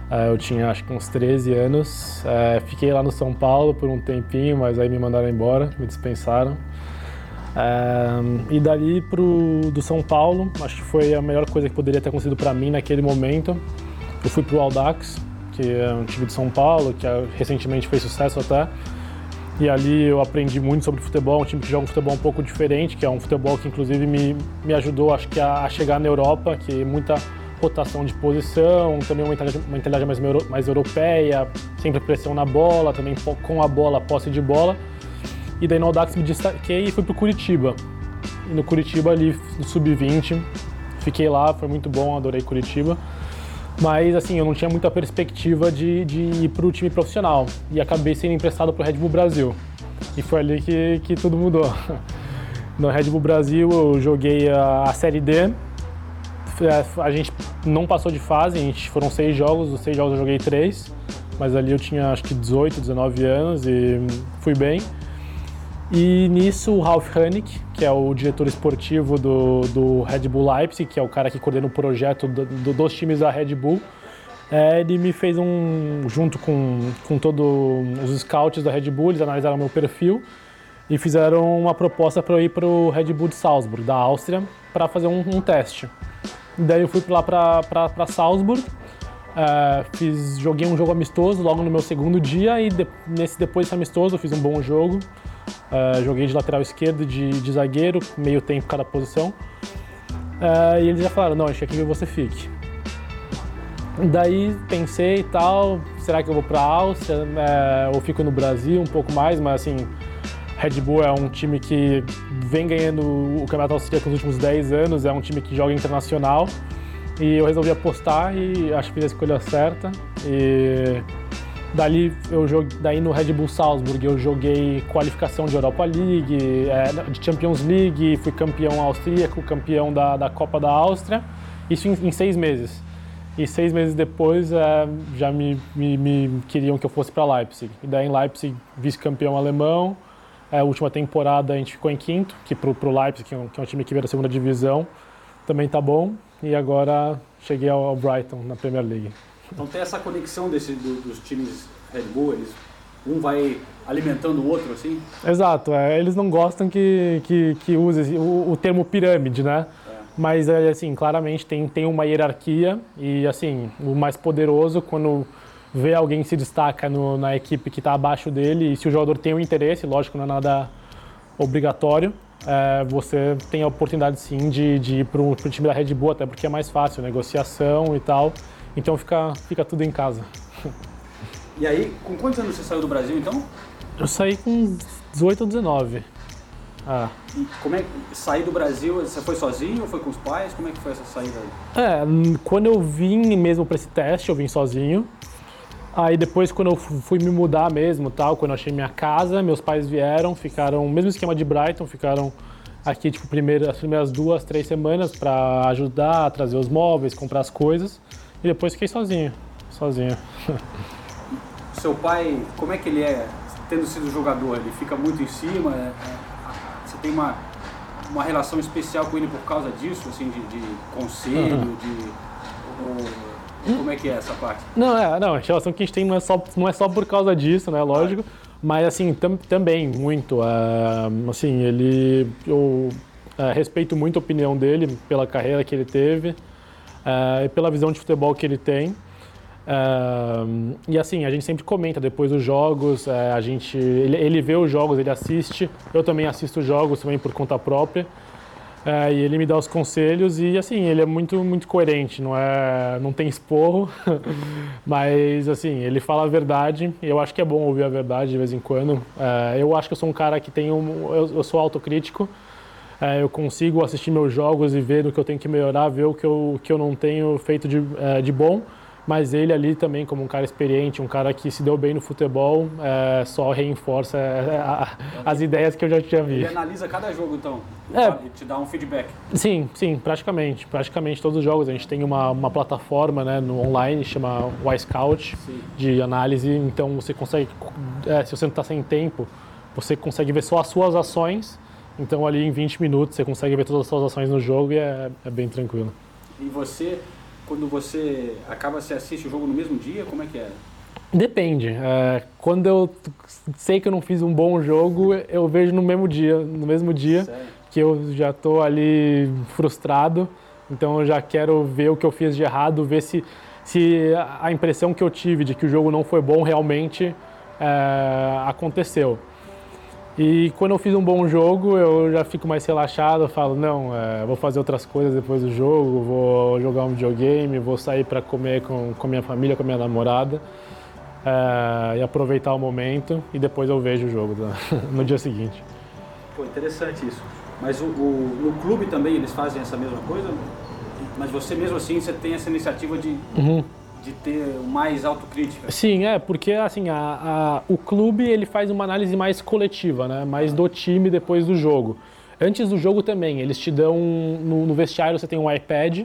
S16: Uh, eu tinha acho que uns 13 anos. Uh, fiquei lá no São Paulo por um tempinho, mas aí me mandaram embora, me dispensaram. Uh, e dali pro do São Paulo, acho que foi a melhor coisa que poderia ter acontecido para mim naquele momento. Eu fui pro Aldax, que é um time de São Paulo, que recentemente fez sucesso até. E ali eu aprendi muito sobre futebol, um time que joga um futebol um pouco diferente, que é um futebol que inclusive me, me ajudou acho que a, a chegar na Europa, que muita rotação de posição, também uma mentalidade mais, mais europeia, sempre pressão na bola, também com a bola, posse de bola. E daí no Audax me destaquei e fui pro Curitiba. E no Curitiba ali, no Sub-20, fiquei lá, foi muito bom, adorei Curitiba. Mas assim, eu não tinha muita perspectiva de, de ir pro time profissional. E acabei sendo emprestado pro Red Bull Brasil. E foi ali que, que tudo mudou. [LAUGHS] No Red Bull Brasil eu joguei a, a Série D, é, a gente não passou de fase, a gente, foram seis jogos, dos seis jogos eu joguei três, mas ali eu tinha acho que 18, 19 anos e fui bem. E nisso o Ralf Hanig, que é o diretor esportivo do, do Red Bull Leipzig, que é o cara que coordena o projeto do, do, dos times da Red Bull, é, ele me fez um, junto com, com todos os scouts da Red Bull, eles analisaram meu perfil e fizeram uma proposta para eu ir para o Red Bull de Salzburg, da Áustria, para fazer um, um teste. Daí eu fui lá para Salzburg, uh, fiz, joguei um jogo amistoso logo no meu segundo dia e de, nesse depois desse amistoso eu fiz um bom jogo. Uh, joguei de lateral esquerdo, de, de zagueiro, meio tempo cada posição. Uh, e eles já falaram, não, acho que você fique. Daí pensei e tal, será que eu vou para a Áustria é, ou fico no Brasil um pouco mais, mas assim, Red Bull é um time que vem ganhando o Campeonato Austríaco nos últimos 10 anos, é um time que joga internacional. E eu resolvi apostar e acho que fiz a escolha certa. E dali eu joguei, daí no Red Bull Salzburg eu joguei qualificação de Europa League, é, de Champions League, fui campeão austríaco, campeão da, da Copa da Áustria. Isso em, em seis meses. E seis meses depois é, já me, me, me, queriam que eu fosse para Leipzig. E daí em Leipzig, vice-campeão alemão, é, a última temporada a gente ficou em quinto, que pro, pro Leipzig, que é, um, que é um time que veio da segunda divisão, também tá bom. E agora cheguei ao Brighton na Premier League.
S5: Então tem essa conexão desse, do, dos times Red Bull, eles, um vai alimentando o outro, assim?
S16: Exato, é, eles não gostam que, que, que use o, o termo pirâmide, né? É. Mas, é, assim, claramente tem, tem uma hierarquia e, assim, o mais poderoso, quando ver alguém se destaca no, na equipe que está abaixo dele e se o jogador tem um interesse, lógico, não é nada obrigatório, é, você tem a oportunidade sim de, de ir para o time da Red Bull, até porque é mais fácil, negociação e tal. Então fica, fica tudo em casa.
S5: E aí, com quantos anos você saiu do Brasil então?
S16: Eu saí com 18 ou 19. Ah.
S5: E como é que sair do Brasil, você foi sozinho foi com os pais? Como é que foi essa saída aí?
S16: É, quando eu vim mesmo para esse teste, eu vim sozinho. Aí depois, quando eu fui me mudar mesmo, tal, quando eu achei minha casa, meus pais vieram, ficaram, mesmo esquema de Brighton, ficaram aqui, tipo, primeiro, as primeiras duas, três semanas para ajudar trazer os móveis, comprar as coisas. E depois fiquei sozinho, sozinho.
S5: Seu pai, como é que ele é, tendo sido jogador? Ele fica muito em cima? É, é, você tem uma, uma relação especial com ele por causa disso, assim, de, de conselho, uhum. de... Ou, como é que é essa parte?
S16: Não, é, não, a relação que a gente tem não é só, não é só por causa disso, né? Lógico. Mas assim, tam, também muito. Uh, assim, ele. Eu uh, respeito muito a opinião dele pela carreira que ele teve uh, pela visão de futebol que ele tem. Uh, e assim, a gente sempre comenta depois dos jogos, uh, a gente, ele, ele, vê os jogos, ele assiste, eu também assisto jogos também por conta própria. É, e ele me dá os conselhos e assim, ele é muito muito coerente, não é, não tem esporro, [LAUGHS] mas assim, ele fala a verdade. Eu acho que é bom ouvir a verdade de vez em quando. É, eu acho que eu sou um cara que tem um, eu, eu sou autocrítico. É, eu consigo assistir meus jogos e ver o que eu tenho que melhorar, ver o que eu, o que eu não tenho feito de, é, de bom. Mas ele ali também, como um cara experiente, um cara que se deu bem no futebol, é, só reforça é, a- as ideias que eu já tinha
S5: Ele
S16: visto.
S5: analisa cada jogo, então.
S16: É.
S5: E te dá um feedback.
S16: Sim, sim, praticamente. Praticamente todos os jogos. A gente tem uma, uma plataforma né, no online, chama Y-Scout, de análise. Então você consegue, é, se você não está sem tempo, você consegue ver só as suas ações. Então ali em 20 minutos você consegue ver todas as suas ações no jogo e é, é bem tranquilo.
S5: E você, quando você acaba, você assiste o jogo no mesmo dia? Como é que é?
S16: Depende. É, quando eu sei que eu não fiz um bom jogo, eu vejo no mesmo dia, no mesmo dia que eu já estou ali frustrado. Então eu já quero ver o que eu fiz de errado, ver se, se a impressão que eu tive de que o jogo não foi bom realmente é, aconteceu. E quando eu fiz um bom jogo, eu já fico mais relaxado, eu falo, não, é, vou fazer outras coisas depois do jogo, vou jogar um videogame, vou sair para comer com, com minha família, com minha namorada, é, e aproveitar o momento, e depois eu vejo o jogo tá? [LAUGHS] no dia seguinte.
S5: Pô, interessante isso. Mas o, o- no clube também eles fazem essa mesma coisa? Mas você mesmo assim, você tem essa iniciativa de,
S16: Uhum.
S5: De ter mais autocrítica?
S16: Sim, é, porque assim, a, a- o clube ele faz uma análise mais coletiva, né? Mais do time depois do jogo. Antes do jogo também, eles te dão, no, no vestiário você tem um iPad,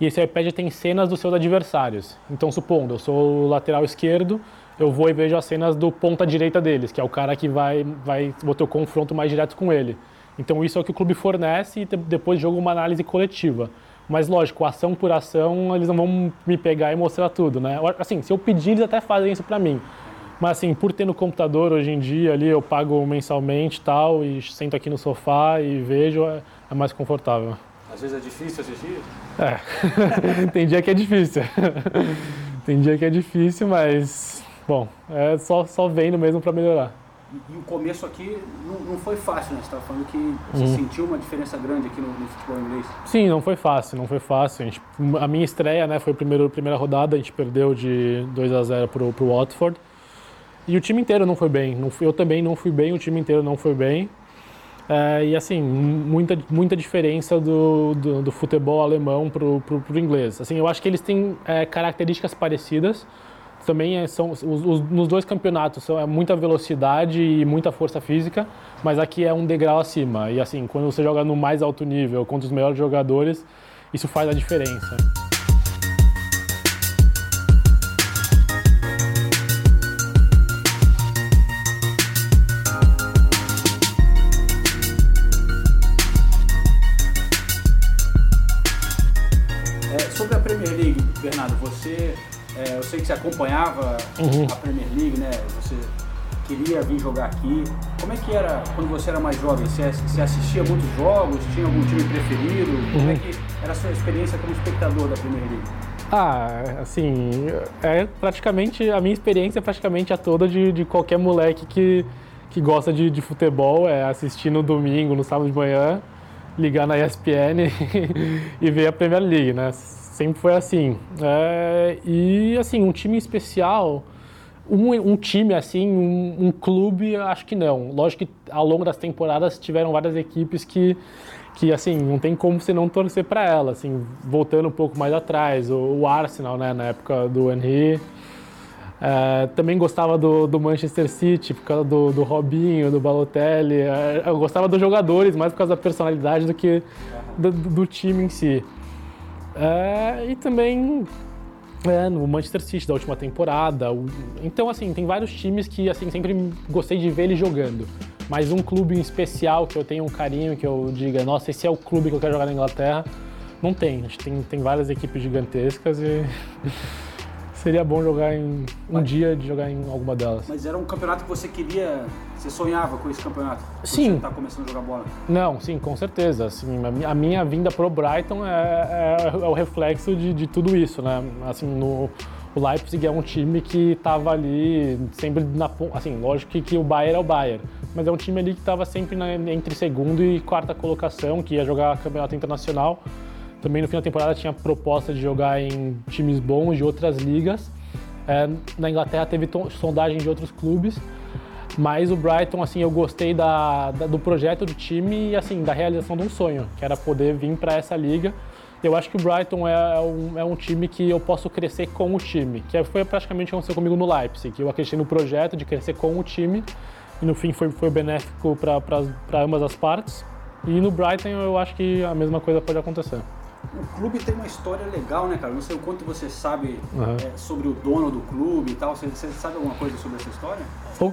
S16: e esse iPad tem cenas dos seus adversários. Então, supondo, eu sou o lateral esquerdo, eu vou e vejo as cenas do ponta direita deles, que é o cara que vai, vai vou ter o confronto mais direto com ele. Então, isso é o que o clube fornece e depois do jogo uma análise coletiva. Mas, lógico, ação por ação, eles não vão me pegar e mostrar tudo, né? Assim, se eu pedir, eles até fazem isso pra mim. Mas, assim, por ter no computador hoje em dia ali, eu pago mensalmente e tal, e sento aqui no sofá e vejo, é, é mais confortável.
S5: Às vezes é difícil assistir?
S16: É, [LAUGHS] tem dia que é difícil. [LAUGHS] tem dia que é difícil, mas, bom, é só, só vendo mesmo pra melhorar.
S5: E, e o começo aqui não, não foi fácil, né? Você estava falando que você
S16: Uhum.
S5: sentiu uma diferença grande aqui no, no futebol inglês.
S16: Sim, não foi fácil, não foi fácil. A, gente- a minha estreia né, foi a primeira, primeira rodada, a gente perdeu de 2 a 0 pro, pro Watford. E o time inteiro não foi bem. Não fui- eu também não fui bem, o time inteiro não foi bem. É, e assim, muita, muita diferença do, do, do futebol alemão pro, pro inglês. Assim, eu acho que eles têm é, características parecidas. Também é, são os, os- nos dois campeonatos são é muita velocidade e muita força física, mas aqui é um degrau acima. E assim, quando você joga no mais alto nível contra os melhores jogadores, isso faz a diferença.
S5: É, sobre a Premier League, Bernardo, você, é, eu sei que você acompanhava
S16: Uhum.
S5: a Premier League, né? Você queria vir jogar aqui. Como é que era quando você era mais jovem? Você, você assistia muitos jogos? Tinha algum time preferido? Como é
S16: Uhum.
S5: que era a sua experiência como espectador da Premier League?
S16: Ah, assim, é praticamente, a minha experiência é praticamente a toda de, de qualquer moleque que, que gosta de, de futebol, é assistir no domingo, no sábado de manhã, ligar na ESPN [LAUGHS] e ver a Premier League, né? Sempre foi assim. É, e, assim, um time especial, um, um time assim, um, um clube, acho que não. Lógico que ao longo das temporadas tiveram várias equipes que, que assim, não tem como você não torcer para ela. Assim, voltando um pouco mais atrás, o, o Arsenal, né, na época do Henry. É, também gostava do, do Manchester City, por causa do, do Robinho, do Balotelli. É, eu gostava dos jogadores, mais por causa da personalidade do que do, do time em si. É, e também é, no Manchester City da última temporada. O- Então, assim, tem vários times que assim sempre gostei de ver ele jogando. Mas um clube em especial que eu tenho um carinho, que eu diga, nossa, esse é o clube que eu quero jogar na Inglaterra, não tem. Tem, tem várias equipes gigantescas e [LAUGHS] seria bom jogar em um dia de jogar em alguma delas.
S5: Mas era um campeonato que você queria, você sonhava com esse campeonato?
S16: Sim.
S5: Você tá começando a jogar bola.
S16: Não, sim, com certeza. Assim, a, minha, vinda pro Brighton é, é- é o reflexo de, de tudo isso, né? Assim, no, o Leipzig é um time que estava ali sempre na assim, lógico que, que o Bayern é o Bayern, mas é um time ali que estava sempre na- entre segundo e quarta colocação, que ia jogar campeonato internacional. Também no fim da temporada tinha proposta de jogar em times bons de outras ligas. É, na Inglaterra teve sondagem de outros clubes, mas o Brighton, assim, eu gostei da, da- do projeto do time e, assim, da realização de um sonho, que era poder vir para essa liga. Eu acho que o Brighton é um, é um time que eu posso crescer com o time, que foi praticamente o que aconteceu comigo no Leipzig. Eu acreditei no projeto de crescer com o time e no fim foi, foi benéfico para ambas as partes. E no Brighton eu acho que a mesma coisa pode acontecer.
S5: O clube tem uma história legal, né, cara? Não sei o quanto você sabe
S16: Uhum.
S5: é, sobre o dono do clube e tal. Você, você sabe alguma coisa sobre essa história?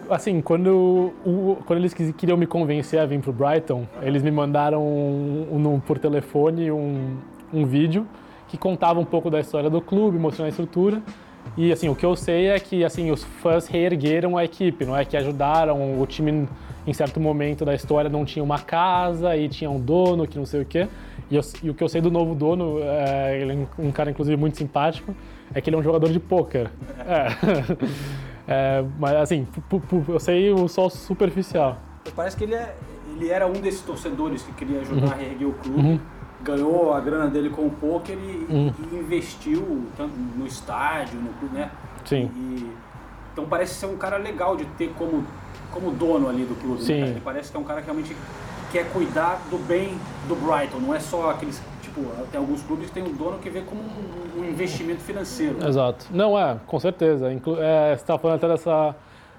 S16: Assim, quando, o- quando eles queriam me convencer a vir pro Brighton, eles me mandaram um- um- por telefone um, um vídeo que contava um pouco da história do clube, mostrando a estrutura. E assim, o que eu sei é que assim, os fãs reergueram a equipe, não é que ajudaram o time em certo momento da história não tinha uma casa e tinha um dono que não sei o quê. E, eu- e o que eu sei do novo dono, é, ele é um cara inclusive muito simpático, é que ele é um jogador de pôquer. [LAUGHS] É. [LAUGHS] É, mas assim, pu- pu- eu sei o só superficial.
S5: Parece que ele, é, ele era um desses torcedores que queria ajudar
S16: Uhum.
S5: a reerguer o clube.
S16: Uhum.
S5: Ganhou a grana dele com o poker e,
S16: Uhum.
S5: e investiu no estádio, no clube, né?
S16: Sim.
S5: E- então parece ser um cara legal de ter como, como dono ali do clube. né,
S16: Sim.
S5: cara? Ele parece que é um cara que realmente quer cuidar do bem do Brighton. Não é só aqueles. Tipo, tem alguns clubes que tem um dono que vê como um, um investimento financeiro.
S16: Exato. Não, é, com certeza. Inclu é, você estava falando até dessa,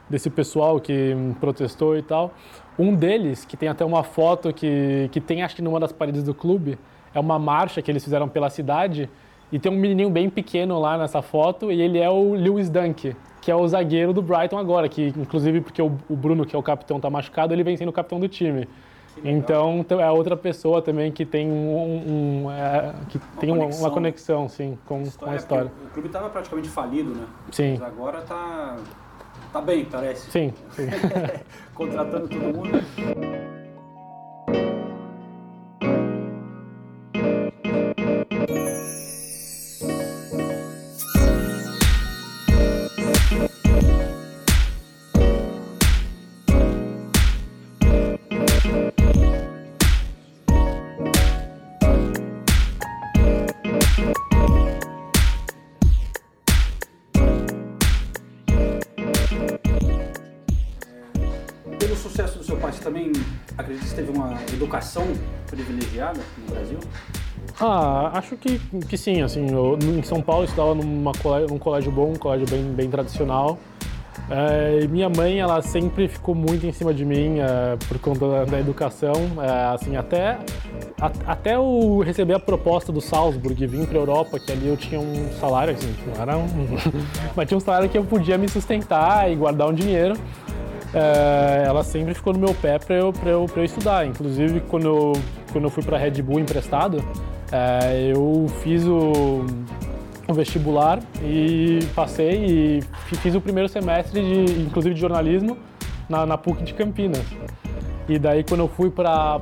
S16: desse pessoal que protestou e tal. Um deles, que tem até uma foto que, que tem, acho que numa das paredes do clube, é uma marcha que eles fizeram pela cidade. E tem um menininho bem pequeno lá nessa foto, e ele é o Lewis Dunk, que é o zagueiro do Brighton agora, que inclusive porque o Bruno, que é o capitão, tá machucado, ele vem sendo o capitão do time. Então é outra pessoa também que tem um, um, é, que tem uma,
S5: conexão.
S16: uma conexão, sim, com, com a
S5: É,
S16: história.
S5: O clube estava praticamente falido, né?
S16: Sim.
S5: Mas agora tá, tá bem, parece.
S16: Sim, sim. [LAUGHS]
S5: Contratando todo mundo. Educação privilegiada no Brasil?
S16: Ah, acho que, que sim, assim, eu, em São Paulo eu estudava numa num colégio bom, um colégio bem, bem tradicional. É, minha mãe, ela sempre ficou muito em cima de mim é, por conta da, da educação, é, assim, até, a- até eu receber a proposta do Salzburg e vir para a Europa, que ali eu tinha um salário, assim, não era um, [LAUGHS] mas tinha um salário que eu podia me sustentar e guardar um dinheiro. É, ela sempre ficou no meu pé para eu, eu, eu estudar. Inclusive, quando eu, quando eu fui para Red Bull emprestado, é, eu fiz o, o vestibular e passei e fi- fiz o primeiro semestre, de, inclusive de jornalismo, na, na PUC de Campinas. E daí, quando eu fui para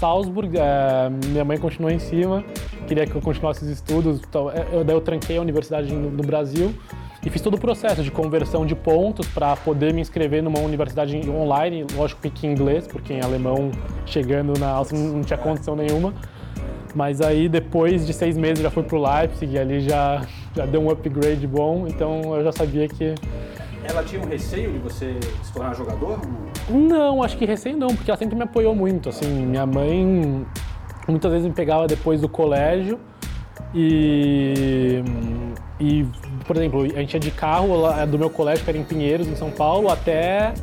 S16: Salzburg, é, minha mãe continuou em cima, queria que eu continuasse os estudos. Então, eu, daí eu tranquei a universidade no, no Brasil e fiz todo o processo de conversão de pontos para poder me inscrever numa universidade online, lógico que em inglês, porque em alemão, chegando na Áustria, não tinha condição nenhuma. Mas aí, depois de seis meses, já fui pro Leipzig e ali já, já deu um upgrade bom, então eu já sabia que
S5: Ela tinha um receio de você se tornar jogador?
S16: Não, acho que recém não, porque ela sempre me apoiou muito. Assim, minha mãe muitas vezes me pegava depois do colégio e, e por exemplo, a gente ia de carro lá do meu colégio, que era em Pinheiros, em São Paulo, até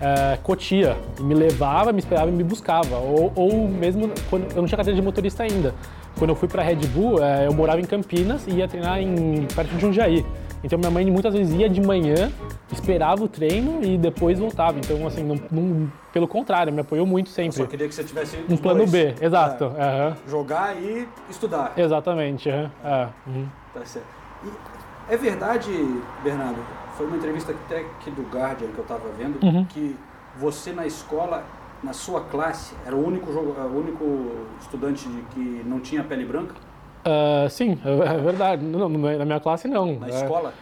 S16: eh, Cotia. E me levava, me esperava e me buscava. Ou, ou mesmo quando eu não tinha carteira de motorista ainda. Quando eu fui para Red Bull, eh, eu morava em Campinas e ia treinar em, perto de Jundiaí. Então minha mãe muitas vezes ia de manhã, esperava o treino e depois voltava. Então, assim, não, não- pelo contrário, me apoiou muito sempre.
S5: Só queria que você tivesse
S16: Um plano. B, exato.
S5: É.
S16: aham.
S5: Jogar e estudar.
S16: Exatamente. é, uhum.
S5: Tá certo. E é verdade, Bernardo, foi uma entrevista até aqui do Guardian que eu estava vendo,
S16: Uhum.
S5: que você na escola, na sua classe, era o único, jogo, o único estudante que não tinha pele branca?
S16: Ah, sim, é é verdade. Não, não, na minha classe, não.
S5: Na
S16: É,
S5: escola?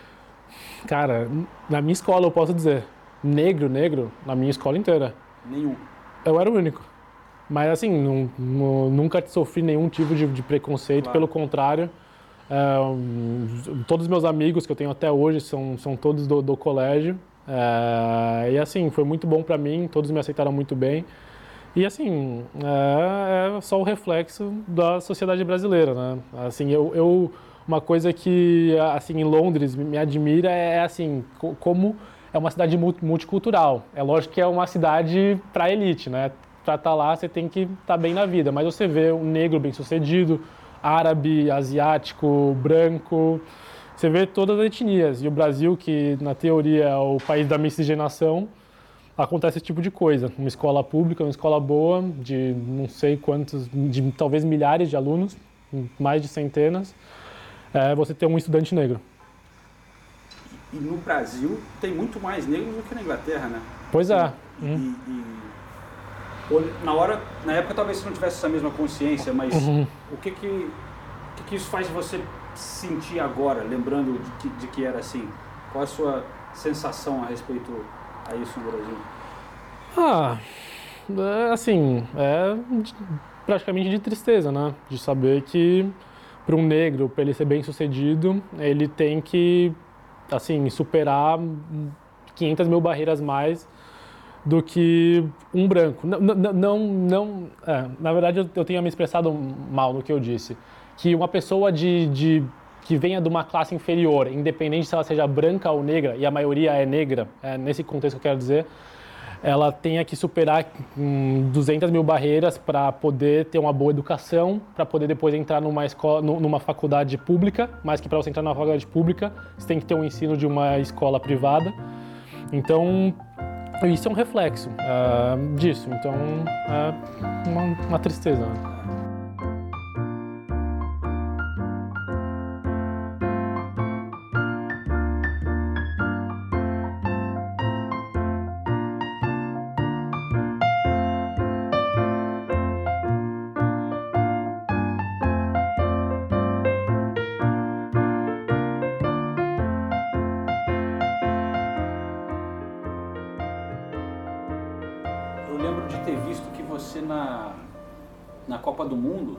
S16: Cara, na minha escola eu posso dizer, negro, negro, na minha escola inteira.
S17: Nenhum.
S16: Eu era o único. Mas assim, nu- nu- nunca sofri nenhum tipo de, de preconceito,
S17: Claro.
S16: pelo contrário. É, todos os meus amigos que eu tenho até hoje são, são todos do, do colégio. É, e assim, foi muito bom para mim, todos me aceitaram muito bem. E assim, é, é só o reflexo da sociedade brasileira, né? Assim, eu, eu uma coisa que assim em Londres me admira é assim, co- como é uma cidade mu- multicultural. É lógico que é uma cidade para elite, né? Para estar lá você tem que estar bem na vida, mas você vê um negro bem-sucedido, árabe, asiático, branco, você vê todas as etnias. E o Brasil, que na teoria é o país da miscigenação, acontece esse tipo de coisa. Uma escola pública, uma escola boa, de não sei quantos, de talvez milhares de alunos, mais de centenas, é, você ter um estudante negro.
S17: E no Brasil tem muito mais negros do que na Inglaterra, né?
S16: Pois é.
S17: E, e- ou na hora, na época talvez você não tivesse essa mesma consciência, mas
S16: Uhum.
S17: o que que, o que que isso faz você sentir agora, lembrando de que, de que era assim? Qual a sua sensação a respeito a isso no Brasil?
S16: Ah, é, assim, é praticamente de tristeza, né? De saber que para um negro, para ele ser bem sucedido, ele tem que, assim, superar 500 mil barreiras mais do que um branco. Não, não, não, é, na verdade eu, eu tenho me expressado mal no que eu disse. Que uma pessoa de, de que venha de uma classe inferior, independente se ela seja branca ou negra, e a maioria é negra, é nesse contexto que eu quero dizer, ela tenha que superar hum, 200 mil barreiras para poder ter uma boa educação, para poder depois entrar numa escola, nu- numa faculdade pública, mas que para você entrar numa faculdade pública, você tem que ter um ensino de uma escola privada. Então, isso é um reflexo ah, disso. Então, é uma, uma tristeza.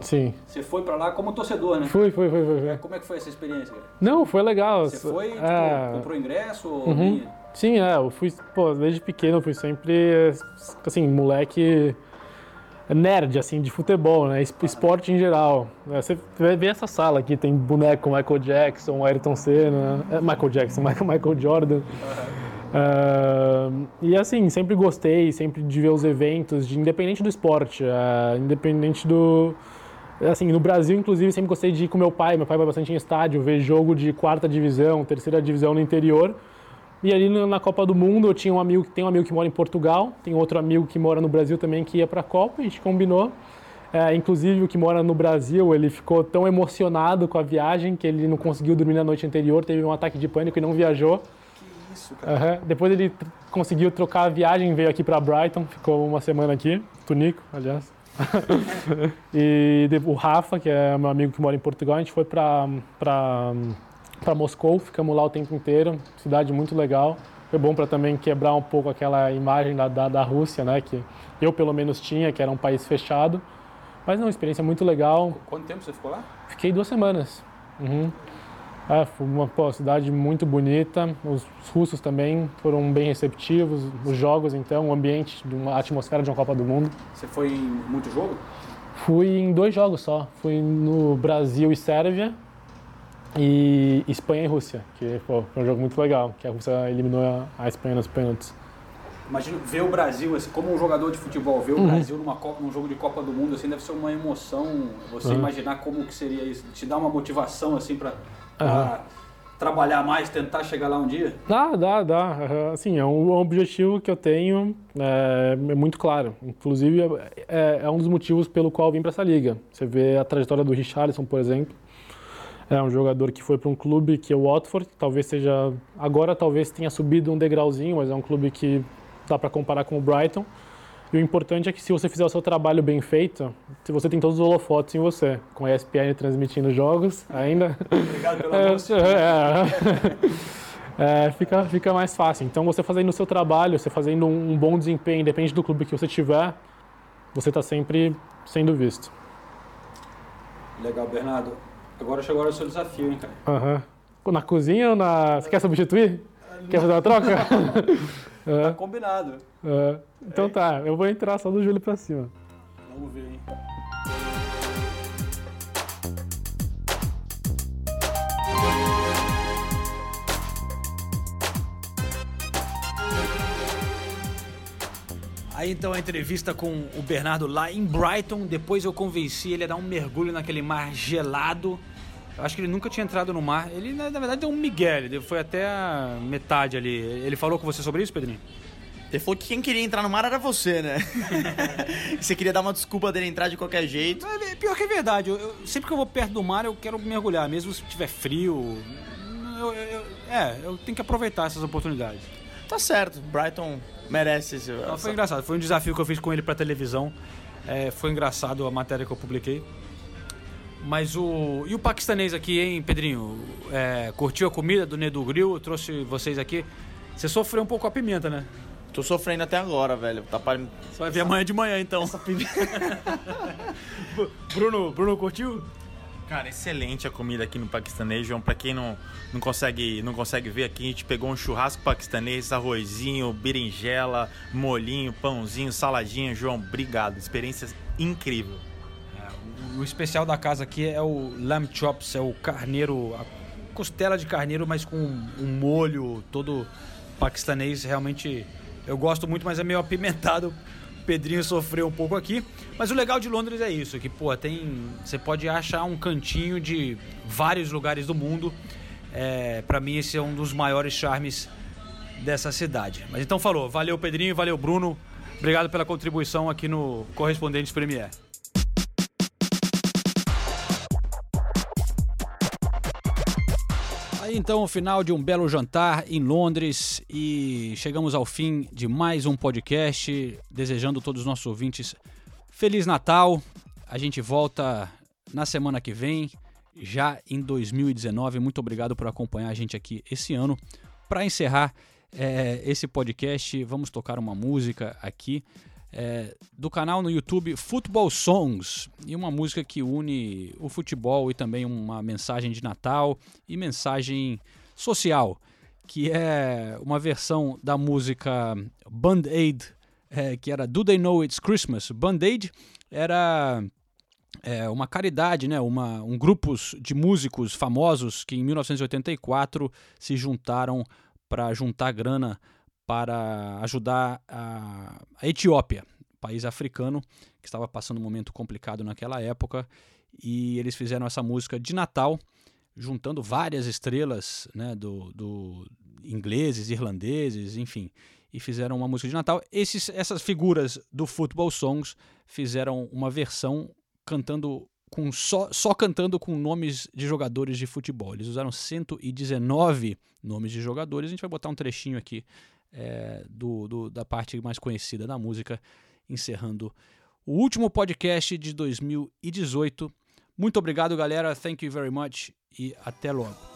S16: Sim.
S17: você foi pra lá como torcedor, né?
S16: Fui, fui, fui, fui.
S17: Como é que foi essa experiência, cara?
S16: Não, foi legal.
S17: Você foi, tipo,
S16: É.
S17: comprou ingresso
S16: Uhum. Sim, é, eu fui, pô, desde pequeno eu fui sempre, assim, moleque nerd, assim, de futebol, né, es- esporte em geral. É, Você vê vê essa sala aqui, tem boneco Michael Jackson, Ayrton Senna, é, Michael Jackson, [LAUGHS] Michael, Jordan. Ah, e assim, sempre gostei, sempre de ver os eventos, de, independente do esporte, ah, independente do... Assim, no Brasil, inclusive, sempre gostei de ir com meu pai. Meu pai vai bastante em estádio, ver jogo de quarta divisão, terceira divisão no interior. E ali na Copa do Mundo eu tinha um amigo que tem um amigo que mora em Portugal, tem outro amigo que mora no Brasil também que ia para a Copa, a gente combinou. É, inclusive o que mora no Brasil, ele ficou tão emocionado com a viagem que ele não conseguiu dormir na noite anterior, teve um ataque de pânico e não viajou.
S17: Que isso,
S16: Aham. Depois ele conseguiu trocar a viagem, veio aqui para Brighton, ficou uma semana aqui, Tunico, aliás. [LAUGHS] e o Rafa, que é meu amigo que mora em Portugal, a gente foi para para Moscou, ficamos lá o tempo inteiro, cidade muito legal. Foi bom para também quebrar um pouco aquela imagem da, da, da Rússia, né, que eu pelo menos tinha, que era um país fechado. Mas não, experiência muito legal.
S17: Quanto tempo você ficou lá?
S16: Fiquei duas semanas. Uhum. É, foi uma pô, cidade muito bonita. Os russos também foram bem receptivos. Os jogos, então, o ambiente, de uma atmosfera de uma Copa do Mundo.
S17: Você foi em muito jogo?
S16: Fui em dois jogos só. Fui no Brasil e Sérvia e Espanha e Rússia, que pô, foi um jogo muito legal, que a Rússia eliminou a, a Espanha nos pênaltis.
S17: Imagina ver o Brasil, assim, como um jogador de futebol, ver o
S16: Uhum.
S17: Brasil numa Copa, num jogo de Copa do Mundo, assim, deve ser uma emoção. Você
S16: Uhum.
S17: imaginar como que seria isso, te dá uma motivação, assim, para Trabalhar mais, tentar chegar lá um dia.
S16: Dá, dá, dá. Assim, é um, é um objetivo que eu tenho, é, é muito claro. Inclusive, é, é um dos motivos pelo qual vim para essa liga. Você vê a trajetória do Richarlison, por exemplo. É um jogador que foi para um clube que é o Watford, talvez seja... Agora talvez tenha subido um degrauzinho, mas é um clube que dá para comparar com o Brighton. E o importante é que se você fizer o seu trabalho bem feito, se você tem todos os holofotes em você, com a ESPN transmitindo jogos ainda.
S17: Obrigado pelo
S16: É,
S17: anúncio.
S16: é, [LAUGHS] é, fica, fica mais fácil. Então, você fazendo o seu trabalho, você fazendo um, um bom desempenho, independente do clube que você tiver, você está sempre sendo visto.
S5: Legal, Bernardo. Agora chegou o seu desafio, hein, cara?
S16: Aham. Na cozinha ou na. Você quer substituir? Quer fazer uma troca? [LAUGHS]
S5: Tá combinado.
S16: É. Então tá, eu vou entrar só do joelho pra cima.
S5: Vamos ver, hein? Aí então a entrevista com o Bernardo lá em Brighton. Depois eu convenci ele a dar um mergulho naquele mar gelado. Acho que ele nunca tinha entrado no mar. Ele, na na verdade, deu um migué. Ele foi até a metade ali. Ele falou com você sobre isso, Pedrinho?
S14: Ele falou que quem queria entrar no mar era você, né? [LAUGHS] você queria dar uma desculpa dele entrar de qualquer jeito.
S5: É, pior que é verdade. Eu- eu- sempre que eu vou perto do mar, eu quero mergulhar. Mesmo se tiver frio. Eu- é, eu tenho que aproveitar essas oportunidades.
S14: Tá certo, Brighton merece esse.
S5: Não, foi engraçado. Foi um desafio que eu fiz com ele pra televisão. É, foi engraçado a matéria que eu publiquei. Mas o. E o paquistanês aqui, hein, Pedrinho? É, curtiu a comida do Nedu Grill? Eu trouxe vocês aqui. Você sofreu um pouco a pimenta, né?
S14: Tô sofrendo até agora, velho. Tá para...
S5: Você vai ver amanhã de manhã, então. [LAUGHS] Bruno, Bruno curtiu?
S15: Cara, excelente a comida aqui no paquistanês, João. Pra quem não, não, consegue, não consegue ver aqui, a gente pegou um churrasco paquistanês, arrozinho, berinjela, molinho, pãozinho, saladinha. João, obrigado. Experiência incrível.
S5: O especial da casa aqui é o lamb chops, é o carneiro, a costela de carneiro, mas com um molho todo paquistanês. Realmente eu gosto muito, mas é meio apimentado. O Pedrinho sofreu um pouco aqui. Mas o legal de Londres é isso, que pô, tem, você pode achar um cantinho de vários lugares do mundo. É, para mim esse é um dos maiores charmes dessa cidade. Mas então falou, valeu Pedrinho, valeu Bruno. Obrigado pela contribuição aqui no Correspondentes Premier. Aí então o final de um belo jantar em Londres e chegamos ao fim de mais um podcast, desejando a todos os nossos ouvintes Feliz Natal. A gente volta na semana que vem, já em 2019. Muito obrigado por acompanhar a gente aqui esse ano. Para encerrar é, esse podcast, vamos tocar uma música aqui é, do canal no YouTube Football Songs e uma música que une o futebol e também uma mensagem de Natal e mensagem social, que é uma versão da música Band Aid, é, que era Do They Know It's Christmas? Band Aid era é, uma caridade, né? uma, um grupo de músicos famosos que em 1984 se juntaram para juntar grana para ajudar a, Etiópia, país africano que estava passando um momento complicado naquela época, e eles fizeram essa música de Natal, juntando várias estrelas né, do, do ingleses, irlandeses, enfim, e fizeram uma música de Natal. Esses, essas figuras do Football Songs fizeram uma versão cantando com só, só cantando com nomes de jogadores de futebol. Eles usaram 119 nomes de jogadores. A gente vai botar um trechinho aqui é, do, do, da parte mais conhecida da música, encerrando o último podcast de 2018. Muito obrigado, galera. Thank you very much e até logo.